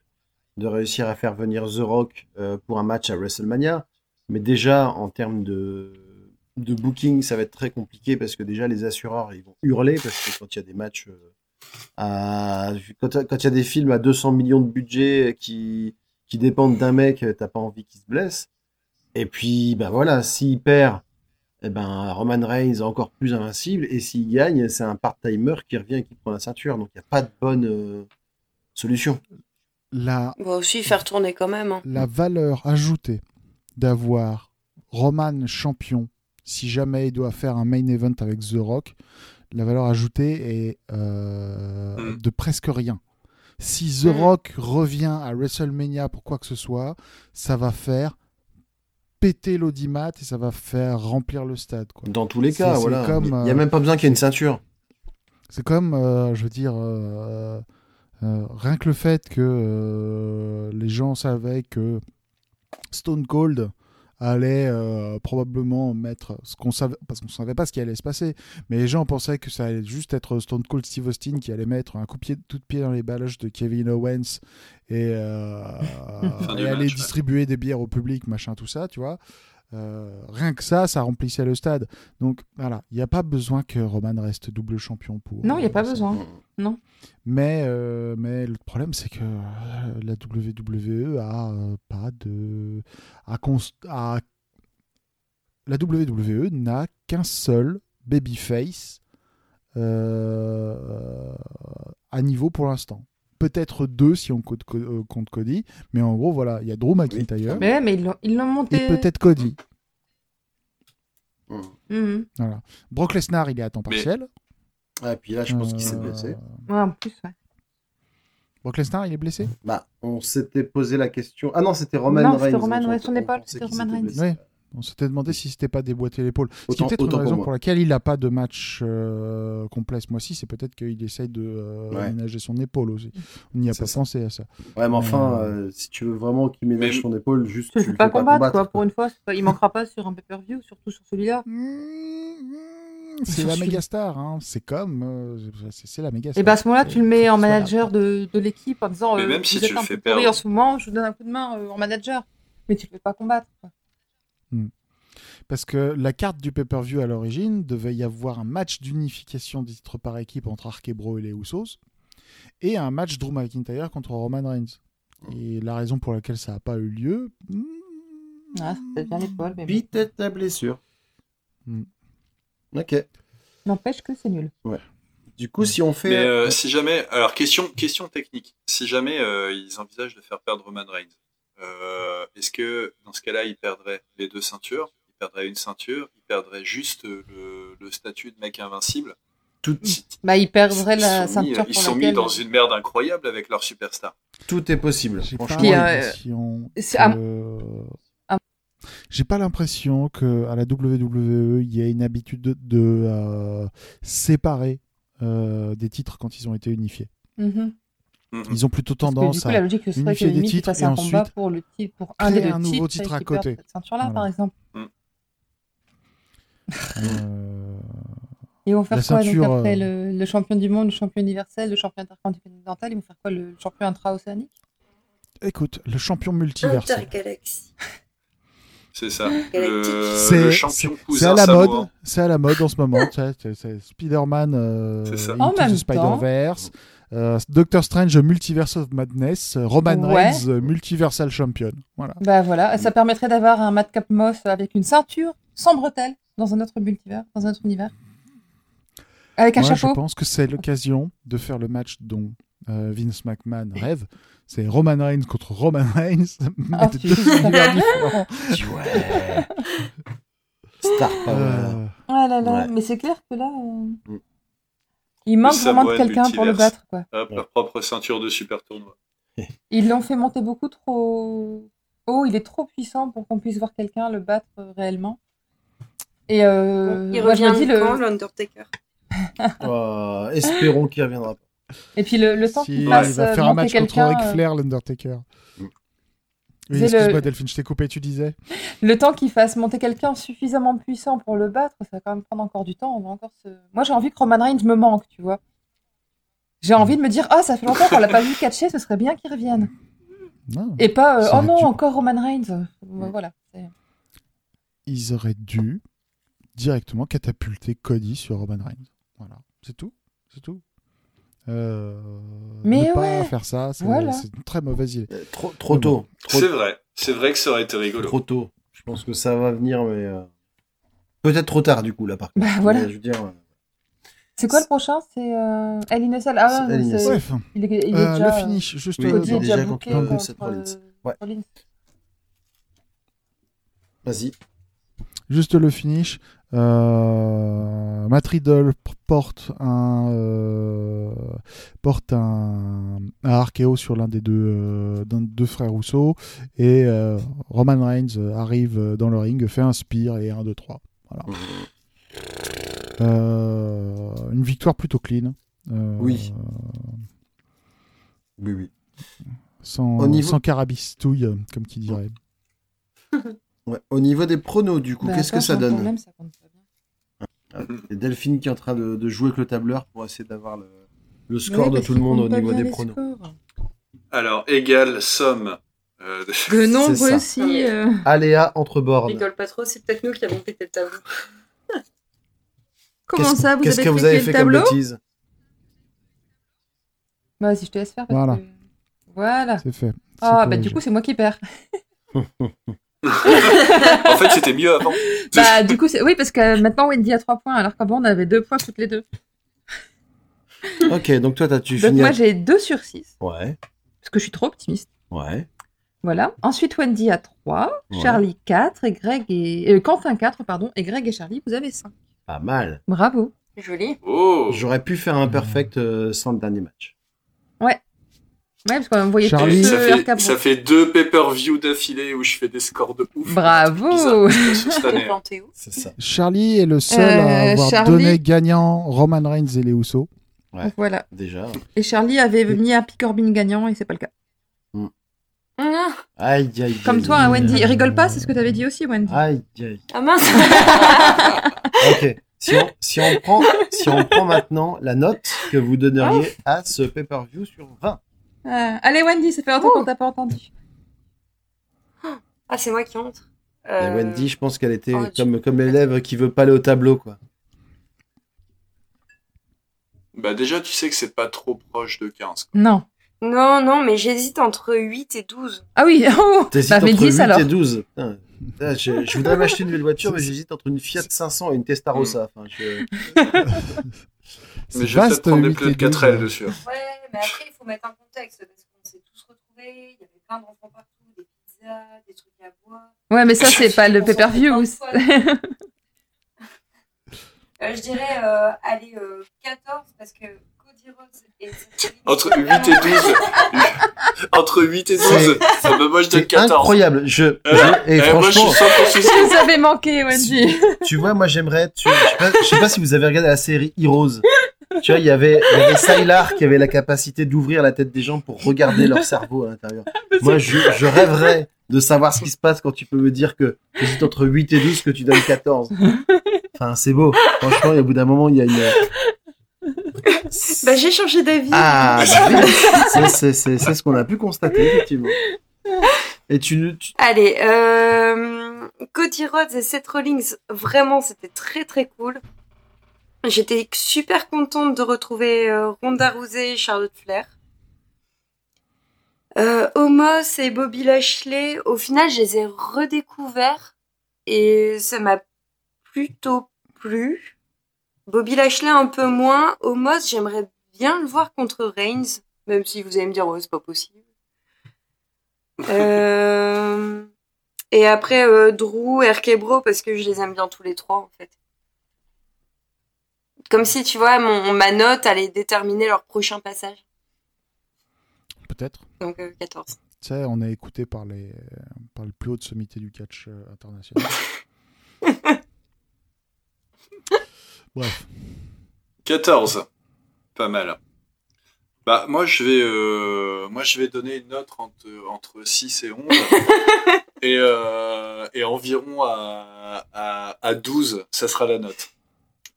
de réussir à faire venir The Rock euh, pour un match à WrestleMania. Mais déjà, en termes de, de booking, ça va être très compliqué parce que déjà les assureurs ils vont hurler parce que quand il y a des matchs euh, à quand quand il y a des films à 200 millions de budget qui qui dépendent d'un mec, euh, t'as pas envie qu'il se blesse. Et puis ben voilà, s'il perd, eh ben Roman Reigns est encore plus invincible et s'il gagne, c'est un part-timer qui revient et qui prend la ceinture. Donc il n'y a pas de bonne euh, solution. La, Bon, aussi faire tourner quand même. hein. la valeur ajoutée d'avoir Roman champion, si jamais il doit faire un main event avec The Rock, la valeur ajoutée est euh, Mm. de presque rien. Si The Mm. Rock revient à WrestleMania pour quoi que ce soit, ça va faire péter l'audimat et ça va faire remplir le stade. Quoi. Dans tous les cas, voilà. comme, Il n'y euh, a même pas besoin qu'il y ait une ceinture. C'est comme, euh, je veux dire, euh, euh, rien que le fait que euh, les gens savaient que Stone Cold allait euh, probablement mettre ce qu'on savait, parce qu'on savait pas ce qui allait se passer, mais les gens pensaient que ça allait juste être Stone Cold Steve Austin qui allait mettre un coup de pied, tout de pied dans les balages de Kevin Owens et, euh, et aller ouais. distribuer des bières au public, machin, tout ça, tu vois. Euh, rien que ça, ça remplissait le stade. Donc voilà, il n'y a pas besoin que Roman reste double champion pour. Non, il n'y a pas ça. besoin. Mais, euh, mais le problème, c'est que euh, la WWE a euh, pas de. A const- a- La WWE n'a qu'un seul babyface euh, à niveau pour l'instant. Peut-être deux si on compte, euh, compte Cody, mais en gros, voilà, il y a Drew McIntyre Mais ouais, mais ils l'ont- monté. et peut-être Cody. Mhm. Voilà. Brock Lesnar, il est à temps Mais- partiel. Ah, et puis là, je pense qu'il s'est Euh, blessé. Ouais, en plus, ouais. Brock Lesnar, il est blessé? Bah, on s'était posé la question. Ah non, c'était Roman Non, Reigns. c'était Roman, on- ouais, son on épaule, c'était Roman Reigns. Ouais. On s'était demandé si c'était pas déboîté l'épaule. Ce qui est peut-être une pour raison moi. pour laquelle il n'a pas de match euh, complet ce mois-ci, c'est peut-être qu'il essaye de euh, Ouais. aménager son épaule aussi. On n'y a C'est pas ça. pensé à ça. Ouais, mais enfin, Euh, euh, si tu veux vraiment qu'il ménage Mais- son épaule, juste Tu tu le le fais fais pas pas combattre, combattre. quoi, pour une fois. c'est pas- Il manquera pas sur un pay-per-view, surtout sur celui-là. C'est Sur la celui- méga star, hein. c'est comme. euh, c'est c'est la méga star. Et bah à ce moment-là, tu le mets en manager de, de l'équipe en disant Mais même si tu le un fais perdre. en ce moment, je vous donne un coup de main euh, en manager. Mais tu le fais pas combattre. quoi. Parce que la carte du pay-per-view à l'origine devait y avoir un match d'unification des titres par équipe entre Arkebro et les Usos et un match Drew McIntyre contre Roman Reigns. Et la raison pour laquelle ça n'a pas eu lieu. hmm, Ah, c'était bien l'épaule, mais bon. Peut-être la blessure. Hmm. Ok. n'empêche que c'est nul. Du coup, si on fait. Mais euh, si jamais, alors question, question technique, si jamais euh, ils envisagent de faire perdre Roman Reigns, euh, est-ce que dans ce cas-là, ils perdraient les deux ceintures, ils perdraient une ceinture, ils perdraient juste le, le statut de mec invincible? Tout, Bah, il perdrait Ils la sont mis- ceinture Ils sont mis dans une merde incroyable avec leur superstar. tout est possible. J'ai pas Franchement, euh, l'impression c'est à- que- à- J'ai pas l'impression que à la WWE il y ait une habitude de, de, euh, séparer euh, des titres quand ils ont été unifiés. Mhm. Ils ont plutôt Parce que du tendance coup, à la logique ce unifier des titres et un ensuite pour, le titre, pour un des un nouveau titre à côté. Cette ceinture-là, Voilà. par exemple. euh, Ils vont faire La quoi ceinture, donc après euh, le, le champion du monde, le champion universel, le champion intercontinental Ils vont faire quoi Le champion intra-océanique? Écoute, le champion multiversel. Intergalaxie. C'est ça. Le, C'est le champion c'est- c'est cousin à la mode, c'est à la mode en ce moment. c'est- Spider-Man, euh, C'est ça. Into En même the Spider-Verse, euh, Doctor Strange, Multiverse of Madness, euh, Roman Ouais. Reigns, Multiversal Champion. Voilà. Bah voilà, ça permettrait d'avoir un Madcap Moss avec une ceinture sans bretelles dans un autre multivers, dans un autre univers. Avec un Moi, je chapeau. pense que c'est l'occasion de faire le match dont euh, Vince McMahon rêve. C'est Roman Reigns contre Roman Reigns, mais Oh, de tu- deux univers différents. Ouais. Star Power. Euh, Ah là là, Ouais. mais c'est clair que là, euh, Mm. Il manque Le vraiment de quelqu'un pour le battre. quoi. Hop, leur propre ceinture de super tournoi. Ils l'ont fait monter beaucoup trop haut, il est trop puissant pour qu'on puisse voir quelqu'un le battre euh, réellement. Et euh, Il moi, je revient me dis le... quand, l'Undertaker Oh, espérons qu'il reviendra pas. Et puis le, le temps si, qu'il il va euh, faire un monter match contre Ric euh, Flair, l'Undertaker. Oui, excuse-moi le- Delphine, je t'ai coupé, tu disais le temps qu'il fasse monter quelqu'un suffisamment puissant pour le battre, ça va quand même prendre encore du temps. On va encore se... Moi, j'ai envie que Roman Reigns me manque, tu vois. J'ai envie de me dire, ah, ça fait longtemps qu'on l'a pas vu catcher, ce serait bien qu'il revienne. Non. Et pas, euh, oh non, dû- encore Roman Reigns. Voilà. Ils auraient dû directement catapulté Cody sur Roman Reigns. Voilà, c'est tout, c'est tout. Euh, Mais ne pas ouais, faire ça, c'est voilà. une très mauvaise idée. Euh, Trop, trop tôt. C'est vrai. C'est vrai que ça aurait été rigolo. trop tôt. Je pense que ça va venir, mais euh, peut-être trop tard du coup là par contre. Bah voilà. Mais, je veux dire, C'est quoi le prochain? C'est euh, El. Ah, El. Bref, il est, il est euh, déjà, le finish, juste Oui, Cody il est est déjà déjà booké contre contre, Seth Rollins. Ouais. Rollins. Vas-y. Juste le finish. Euh, Matt Riddle p- porte un euh, porte un, un RKO sur l'un des deux euh, deux frères Rousseau et euh, Roman Reigns euh, arrive euh, dans le ring, fait un spear et un 2 3. Voilà. Euh, une victoire plutôt clean. Euh, Oui. Oui, oui. Sans, niveau- sans carabistouille, euh, comme qui dirait. Ouais. Au niveau des pronos, du coup, Bah, qu'est-ce que ça donne problème, ça compte pas bien. C'est Delphine qui est en train de, de jouer avec le tableur pour essayer d'avoir le, le score de tout le monde au niveau des les pronos. scores. Alors, égale somme. euh, de- Le nombre aussi. euh, Aléa entre bornes. Rigole pas trop, c'est peut-être nous qui avons pété le tableau. Comment Qu'est-ce- ça, vous Qu'est-ce avez que vous avez le fait comme bêtise Bah, vas-y, je te laisse faire. Parce Voilà. Que... Voilà. C'est fait. Ah, C'est bah, du coup, c'est moi qui perds. en fait, c'était mieux avant. Bah, du coup, c'est... oui, parce que maintenant, Wendy a 3 points, alors qu'avant, on avait 2 points toutes les deux. Ok, donc toi, t'as tu Donc, fini. moi, à- j'ai 2 sur 6, Ouais, parce que je suis trop optimiste. ouais. Voilà. Ensuite, Wendy a 3, Ouais. Charlie 4, et Greg et... euh, Quentin 4, pardon, et Greg et Charlie, vous avez 5. Pas mal. Bravo. Joli. Oh J'aurais pu faire un perfect euh, sans le dernier match. Ouais, parce qu'on voyait Charlie- tous ça, euh, fait, ça fait deux pay-per-view d'affilée où je fais des scores de ouf. Bravo. C'est ça. Charlie est le seul Euh, à avoir Charlie- donné gagnant Roman Reigns et les Usos. Ouais. Voilà. Déjà. Et Charlie avait mis un Picorbin gagnant, et c'est pas le cas. Ah, Aïe, aïe, aïe. Comme toi, hein, Wendy. Rigole pas, c'est ce que t'avais dit aussi, Wendy. Aïe, aïe. ah mince Ok. Si on, si on prend, si on prend maintenant la note que vous donneriez Oh. à ce pay-per-view sur 20. Ah, allez, Wendy, ça fait longtemps qu'on t'a pas entendu. Ah, c'est moi qui entre. Euh, Wendy, je pense qu'elle était oh, tu- comme, comme l'élève qui veut pas aller au tableau, quoi. Bah déjà, tu sais que c'est pas trop proche de 15. quoi. Non. Non, non, mais j'hésite entre 8 et 12. Ah oui, oh T'hésites Bah, mais entre 10 8 alors. et 12. Putain. Là, je, je voudrais m'acheter une nouvelle voiture, mais j'hésite entre une Fiat 500 et une Testarossa. Enfin, je... Mais je vais peut-être vaste, prendre des 8 pneus et de 4 12, L hein. dessus. Ouais, mais après, il faut mettre un contexte parce qu'on s'est tous retrouvés. Il y avait plein d'enfants partout, des pizzas, des trucs à boire. Ouais, mais ça, c'est pas le pay-per-view. Euh, je dirais, euh, allez, euh, 14 parce que Cody Rhodes et Entre 8 et 12. Entre 8 et 12. Ça me, moi, je donne C'est 14. incroyable. Je, Euh, je- et eh, moi, je franchement, suis 100% Vous avez manqué, Wendy. tu vois, moi j'aimerais sur- Je sais, pas, je sais pas si vous avez regardé la série Heroes. Tu vois, il y avait, il y avait Sylar qui avait la capacité d'ouvrir la tête des gens pour regarder leur cerveau à l'intérieur. Moi, je, je rêverais de savoir ce qui se passe quand tu peux me dire que tu hésites entre 8 et 12, que tu donnes 14. Enfin, c'est beau. Franchement, au bout d'un moment, il y a une. Bah, j'ai changé d'avis. Ah, bah oui. C'est- c'est c'est- c'est ce qu'on a pu constater, effectivement. Et tu, tu- Allez, euh, Cody Rhodes et Seth Rollins, vraiment, c'était très très cool. J'étais super contente de retrouver euh, Ronda Rousey et Charlotte Flair. Euh, Omos et Bobby Lashley, au final, je les ai redécouverts et ça m'a plutôt plu. Bobby Lashley un peu moins. Omos, j'aimerais bien le voir contre Reigns, même si vous allez me dire, ouais, c'est pas possible. Euh... Et après, euh, Drew et RK-Bro, parce que je les aime bien tous les trois, en fait. Comme si, tu vois, mon, ma note allait déterminer leur prochain passage. Peut-être. Donc, euh, 14. Tu sais, on est écouté par les, par les plus hautes sommités du catch euh, international. Bref. 14. Pas mal. Bah, moi, je vais, euh, moi, je vais donner une note entre, entre 6 et 11. et, euh, et environ à, à, à 12, ça sera la note.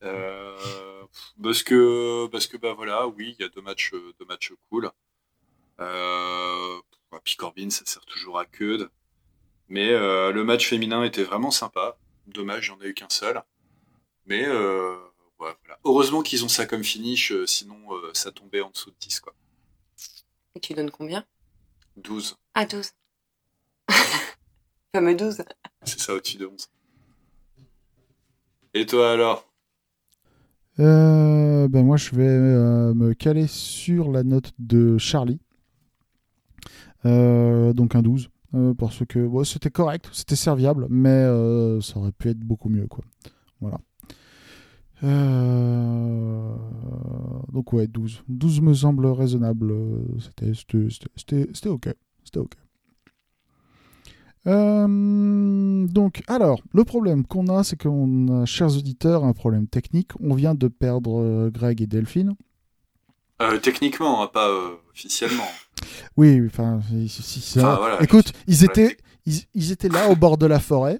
Euh, parce que, parce que, bah voilà, oui, il y a deux matchs, deux matchs cool. Euh, bah. Corbin, ça sert toujours à queue. Mais euh, le match féminin était vraiment sympa. Dommage, j'en ai eu qu'un seul. Mais euh, ouais, voilà. heureusement qu'ils ont ça comme finish, euh, sinon euh, ça tombait en dessous de 10. Quoi. Et tu donnes combien? 12, Ah, 12. Fameux 12. c'est ça au-dessus de 11. Et toi alors? Euh, ben moi, je vais euh, me caler sur la note de Charlie. Euh, donc un 12. euh, parce que c'était correct, c'était serviable, mais ça aurait pu être beaucoup mieux. Quoi. Voilà. Donc ouais, 12. 12 me semble raisonnable. c'était ok. C'était ok. Euh, donc, alors, le problème qu'on a, c'est qu'on a, chers auditeurs, un problème technique. On vient de perdre euh, Greg et Delphine. Euh, Techniquement, hein, pas officiellement. Oui, enfin, si, Enfin, ça- voilà, écoute, ils étaient, ils, ils étaient là au bord de la forêt.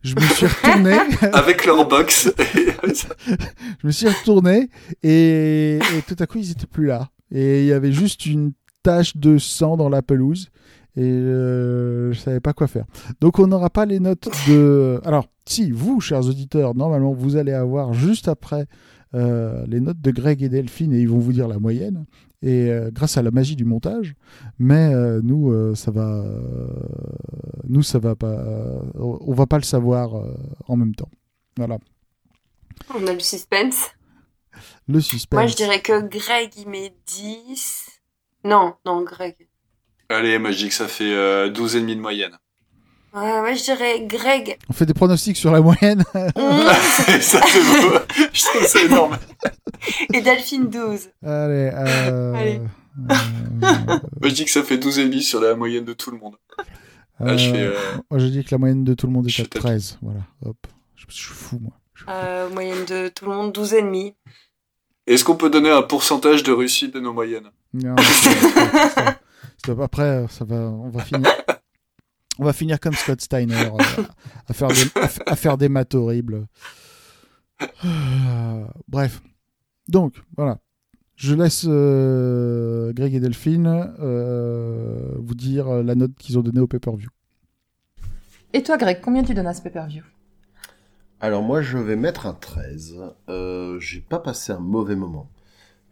Je me suis retourné, Avec leur box. je me suis retourné et, et tout à coup ils étaient plus là. Et il y avait juste une tache de sang dans la pelouse et euh, je savais pas quoi faire. Donc on n'aura pas les notes de. Alors si vous, chers auditeurs, normalement vous allez avoir juste après euh, les notes de Greg et Delphine et ils vont vous dire la moyenne. Et euh, grâce à la magie du montage, mais euh, nous ça va, nous ça va pas, on va pas le savoir en même temps. Voilà, On a le suspense. le suspense. Moi, je dirais que Greg, il met 10. Non, non, Greg. Allez, moi je dis que ça fait euh, 12,5 de moyenne. Ouais, ouais, je dirais Greg. On fait des pronostics sur la moyenne. onze ça c'est beau. Je trouve ça énorme. et Delphine 12. Allez. Euh... Allez. euh, Moi je dis que ça fait 12,5 sur la moyenne de tout le monde. Là, je euh, fais, euh, Moi, je dis que la moyenne de tout le monde est je à tape. 13. Voilà, hop. Je, je suis fou, moi. Je suis fou. Euh, moyenne de tout le monde, 12 et demi. Est-ce qu'on peut donner un pourcentage de réussite de nos moyennes? Non, Après, ça va, on va finir. On va finir comme Scott Steiner, euh, à, faire des, à, f- à faire des maths horribles. Euh, Bref. Donc, voilà. Je laisse euh, Greg et Delphine euh, vous dire la note qu'ils ont donnée au pay-per-view. Et toi, Greg, combien tu donnes à ce pay-per-view? Alors moi je vais mettre un 13. Euh, j'ai pas passé un mauvais moment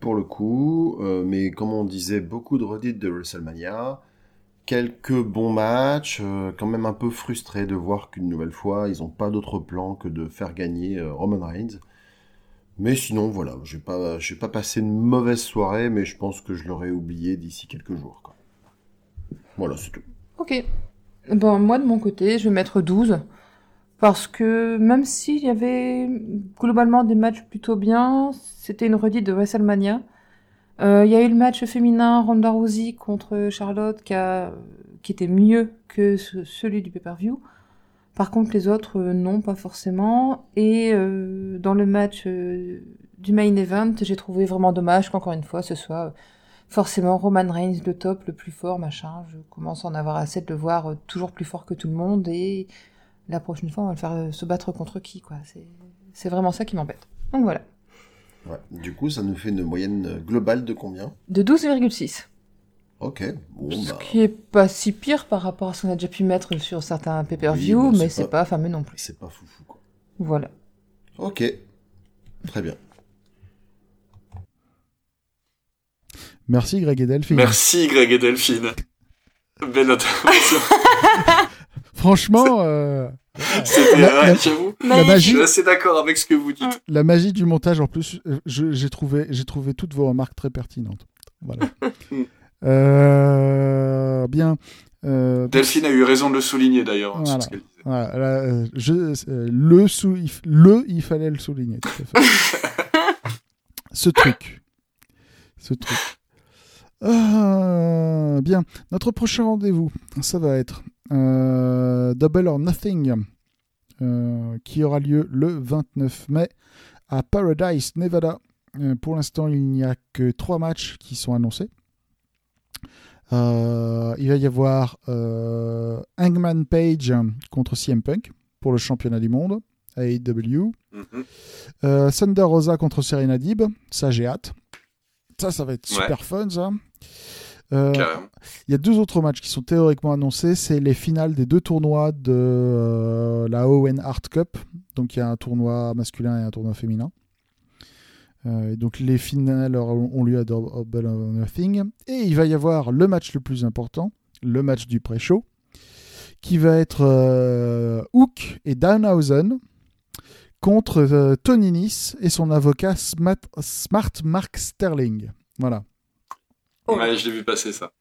pour le coup, euh, mais comme on disait, beaucoup de redites de WrestleMania, quelques bons matchs, euh, quand même un peu frustré de voir qu'une nouvelle fois ils ont pas d'autre plan que de faire gagner euh, Roman Reigns. Mais sinon voilà, j'ai pas j'ai pas passé une mauvaise soirée, mais je pense que je l'aurais oublié d'ici quelques jours. Voilà c'est tout. Ok. Bon, moi, de mon côté, je vais mettre 12. Parce que même s'il y avait globalement des matchs plutôt bien, c'était une redite de WrestleMania. Euh, Il y a eu le match féminin Ronda Rousey contre Charlotte qui, a- qui était mieux que ce- celui du pay-per-view. Par contre, les autres, euh, non, pas forcément. Et euh, dans le match euh, du main event, j'ai trouvé vraiment dommage qu'encore une fois, ce soit forcément Roman Reigns le top, le plus fort, machin. Je commence à en avoir assez de le voir toujours plus fort que tout le monde et la prochaine fois on va le faire euh, se battre contre qui quoi. C'est c'est vraiment ça qui m'embête. Donc voilà. Ouais. Du coup ça nous fait une moyenne globale de combien? De 12,6. Ok. Bon Ce bah qui est pas si pire par rapport à ce qu'on a déjà pu mettre sur certains pay-per-view, Oui, mais c'est c'est pas- pas fameux non plus. c'est pas foufou quoi. Voilà. Ok. Très bien. Merci Greg et Delphine. Merci Greg et Delphine. Belle intervention. Franchement, euh, La- la Je magie, suis assez d'accord avec ce que vous dites. la magie du montage en plus, euh, je- j'ai trouvé, j'ai trouvé toutes vos remarques très pertinentes. Voilà. Euh, bien. Euh, Delphine a eu raison de le souligner d'ailleurs. hein, Voilà. Voilà, euh, euh, le, sou- il, le, il fallait le souligner. Tout à fait. Ce truc. Ce truc. Bien. Notre prochain rendez-vous, ça va être Double or Nothing, euh, qui aura lieu le 29 mai à Paradise, Nevada. Euh, pour l'instant, il n'y a que trois matchs qui sont annoncés. Euh, il va y avoir euh, Hangman Page contre CM Punk pour le championnat du monde à AEW. Euh, Thunder Rosa contre Serena Deeb, ça j'ai hâte. Ça, ça va être Ouais. super fun, ça. Euh, il y a deux autres matchs qui sont théoriquement annoncés. C'est les finales des deux tournois de euh, la Owen Art Cup. Donc il y a un tournoi masculin et un tournoi féminin. Euh, et donc les finales ont lieu à Double or Nothing. Et il va y avoir le match le plus important, le match du pré-show, qui va être Hook et Downhausen contre Tony Nice et son avocat Smart, Smart Mark Sterling. Voilà. Oh. Ouais, je l'ai vu passer ça.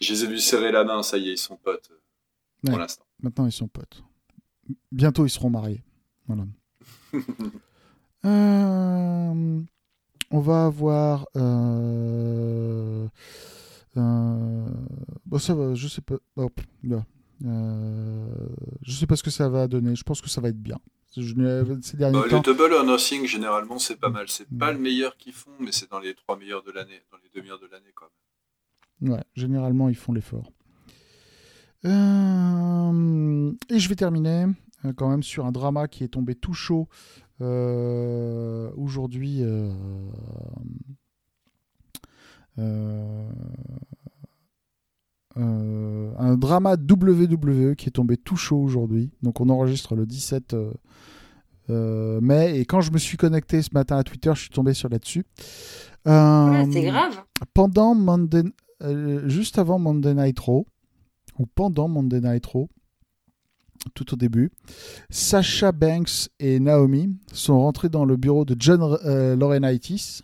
Je les ai vus serrer la main, ça y est, ils sont potes euh, pour l'instant. Maintenant, ils sont potes. Bientôt, ils seront mariés. Voilà. Euh, on va avoir. Euh, euh, bon, ça va, je sais pas. oh, là. Je sais pas ce que ça va donner. Je pense que ça va être bien. Je n'ai- ces derniers Bah, temps. double or nothing, généralement, c'est pas mal. C'est pas le meilleur qu'ils font, mais c'est dans les trois meilleurs de l'année, dans les deux meilleurs de l'année, quand même. Ouais, généralement, ils font l'effort. Euh, et je vais terminer euh, quand même sur un drama qui est tombé tout chaud euh, aujourd'hui. Euh, un drama WWE qui est tombé tout chaud aujourd'hui. Donc on enregistre le 17 euh, euh, mai. Et quand je me suis connecté ce matin à Twitter, je suis tombé sur là-dessus. Ouais, c'est grave. pendant Monday, juste avant Monday Night Raw, ou pendant Monday Night Raw, tout au début, Sasha Banks et Naomi sont rentrés dans le bureau de John Laurinaitis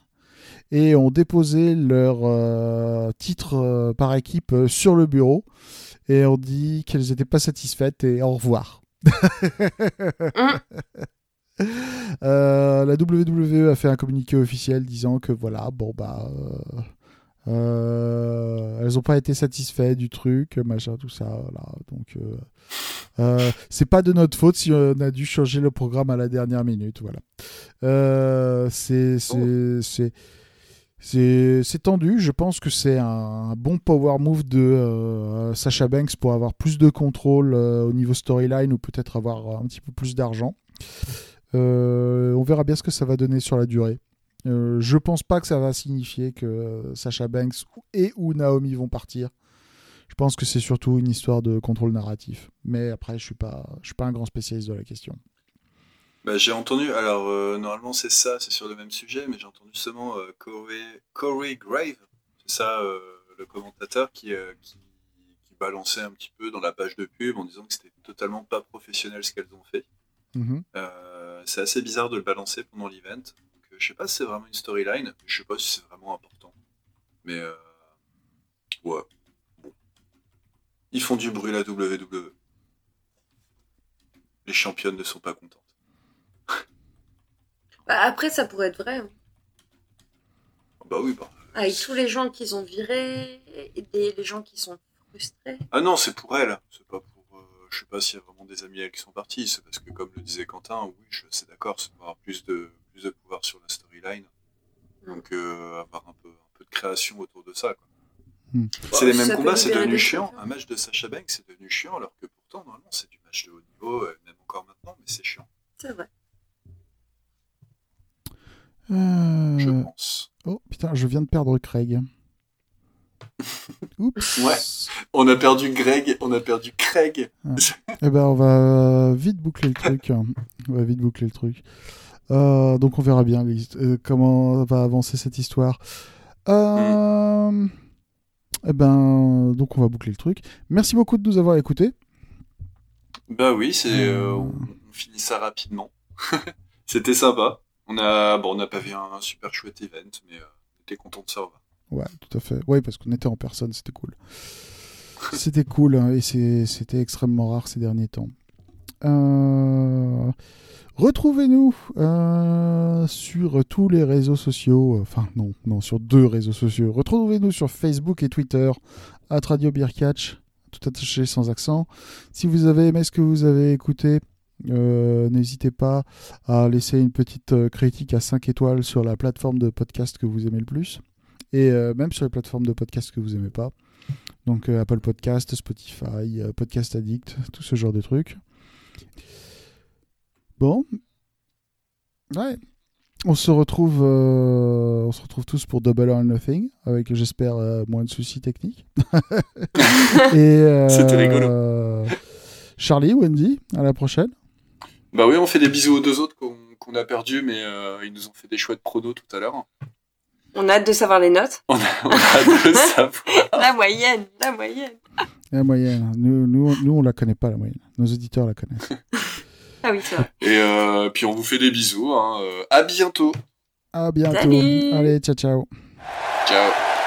et ont déposé leur euh, titre euh, par équipe euh, sur le bureau et ont dit qu'elles n'étaient pas satisfaites et au revoir. Euh, la WWE a fait un communiqué officiel disant que voilà, bon bah, euh, elles n'ont pas été satisfaites du truc, machin, tout ça. Voilà. Donc, euh, euh, c'est pas de notre faute si on a dû changer le programme à la dernière minute. Voilà. C'est c'est c'est tendu. Je pense que c'est un, bon power move de euh, Sasha Banks pour avoir plus de contrôle euh, au niveau storyline ou peut-être avoir un petit peu plus d'argent. Euh, on verra bien ce que ça va donner sur la durée. Je pense pas que ça va signifier que Sasha Banks et ou Naomi vont partir. Je pense que c'est surtout une histoire de contrôle narratif. Mais après, je suis suis pas un grand spécialiste de la question. Bah, j'ai entendu, alors euh, normalement c'est ça, c'est sur le même sujet, mais j'ai entendu seulement euh, Corey, Corey Grave, c'est ça euh, le commentateur qui, euh, qui, qui balançait un petit peu dans la page de pub en disant que c'était totalement pas professionnel ce qu'elles ont fait. Mhm. Euh, c'est assez bizarre de le balancer pendant l'event. Euh, je sais pas si c'est vraiment une storyline, je sais pas si c'est vraiment important. Mais euh, ouais, bon. Ils font du bruit la WWE. Les championnes ne sont pas contentes. Bah, après, ça pourrait être vrai. hein. Bah oui, bah. Avec tous les gens qu'ils ont virés, et des, les gens qui sont frustrés. Ah non, c'est pour elle. C'est pas pour. euh, je sais pas s'il y a vraiment des amis à elle qui sont partis. C'est parce que, comme le disait Quentin, oui, je suis assez d'accord, c'est pour avoir plus de, plus de pouvoir sur la storyline. Donc, euh, avoir un peu, un peu de création autour de ça. quoi. Hmm. C'est les Ça mêmes peut combats, c'est libérer devenu des chiant. champions. Un match de Sacha Banks, c'est devenu chiant, alors que pourtant, normalement, c'est du match de haut niveau, euh, même encore maintenant, mais c'est chiant, C'est vrai. Euh, je pense. Oh putain, je viens de perdre Craig. Oups. Ouais. On a perdu Greg, on a perdu Craig. Eh ben, on va vite boucler le truc. On va vite boucler le truc. Euh, donc, on verra bien euh, comment va avancer cette histoire. Euh, Eh ben, donc, on va boucler le truc. Merci beaucoup de nous avoir écoutés. Bah oui, c'est, euh, on finit ça rapidement. C'était sympa. On a, bon, on n'a pas vu un, super chouette event, mais euh, était content de ça. Ouais, tout à fait. Ouais, parce qu'on était en personne, c'était cool. C'était cool hein, et c'était extrêmement rare ces derniers temps. Euh, Retrouvez-nous euh, sur tous les réseaux sociaux. Enfin, non, non, sur deux réseaux sociaux. Retrouvez-nous sur Facebook et Twitter, at Radio Beer Catch, tout attaché sans accent. Si vous avez aimé ce que vous avez écouté, euh, n'hésitez pas à laisser une petite euh, critique à 5 étoiles sur la plateforme de podcast que vous aimez le plus et euh, même sur les plateformes de podcast que vous aimez pas. Donc euh, Apple Podcast, Spotify, Podcast Addict, tout ce genre de trucs. Bon. Ouais. On se retrouve, euh, on se retrouve tous pour Double or Nothing avec, j'espère, euh, moins de soucis techniques. Euh, C'était rigolo. Charlie, Wendy, à la prochaine. Bah oui, on fait des bisous aux deux autres qu'on a perdus, mais euh, ils nous ont fait des chouettes pronos tout à l'heure. On a hâte de savoir les notes. On a, on a hâte de savoir. La moyenne, la moyenne. La moyenne. Nous, nous, nous, on la connaît pas, la moyenne. Nos auditeurs la connaissent. Ah oui, c'est vrai. Et euh, puis on vous fait des bisous. Hein. Euh, À bientôt. À bientôt. Salut. Allez, ciao, ciao. Ciao.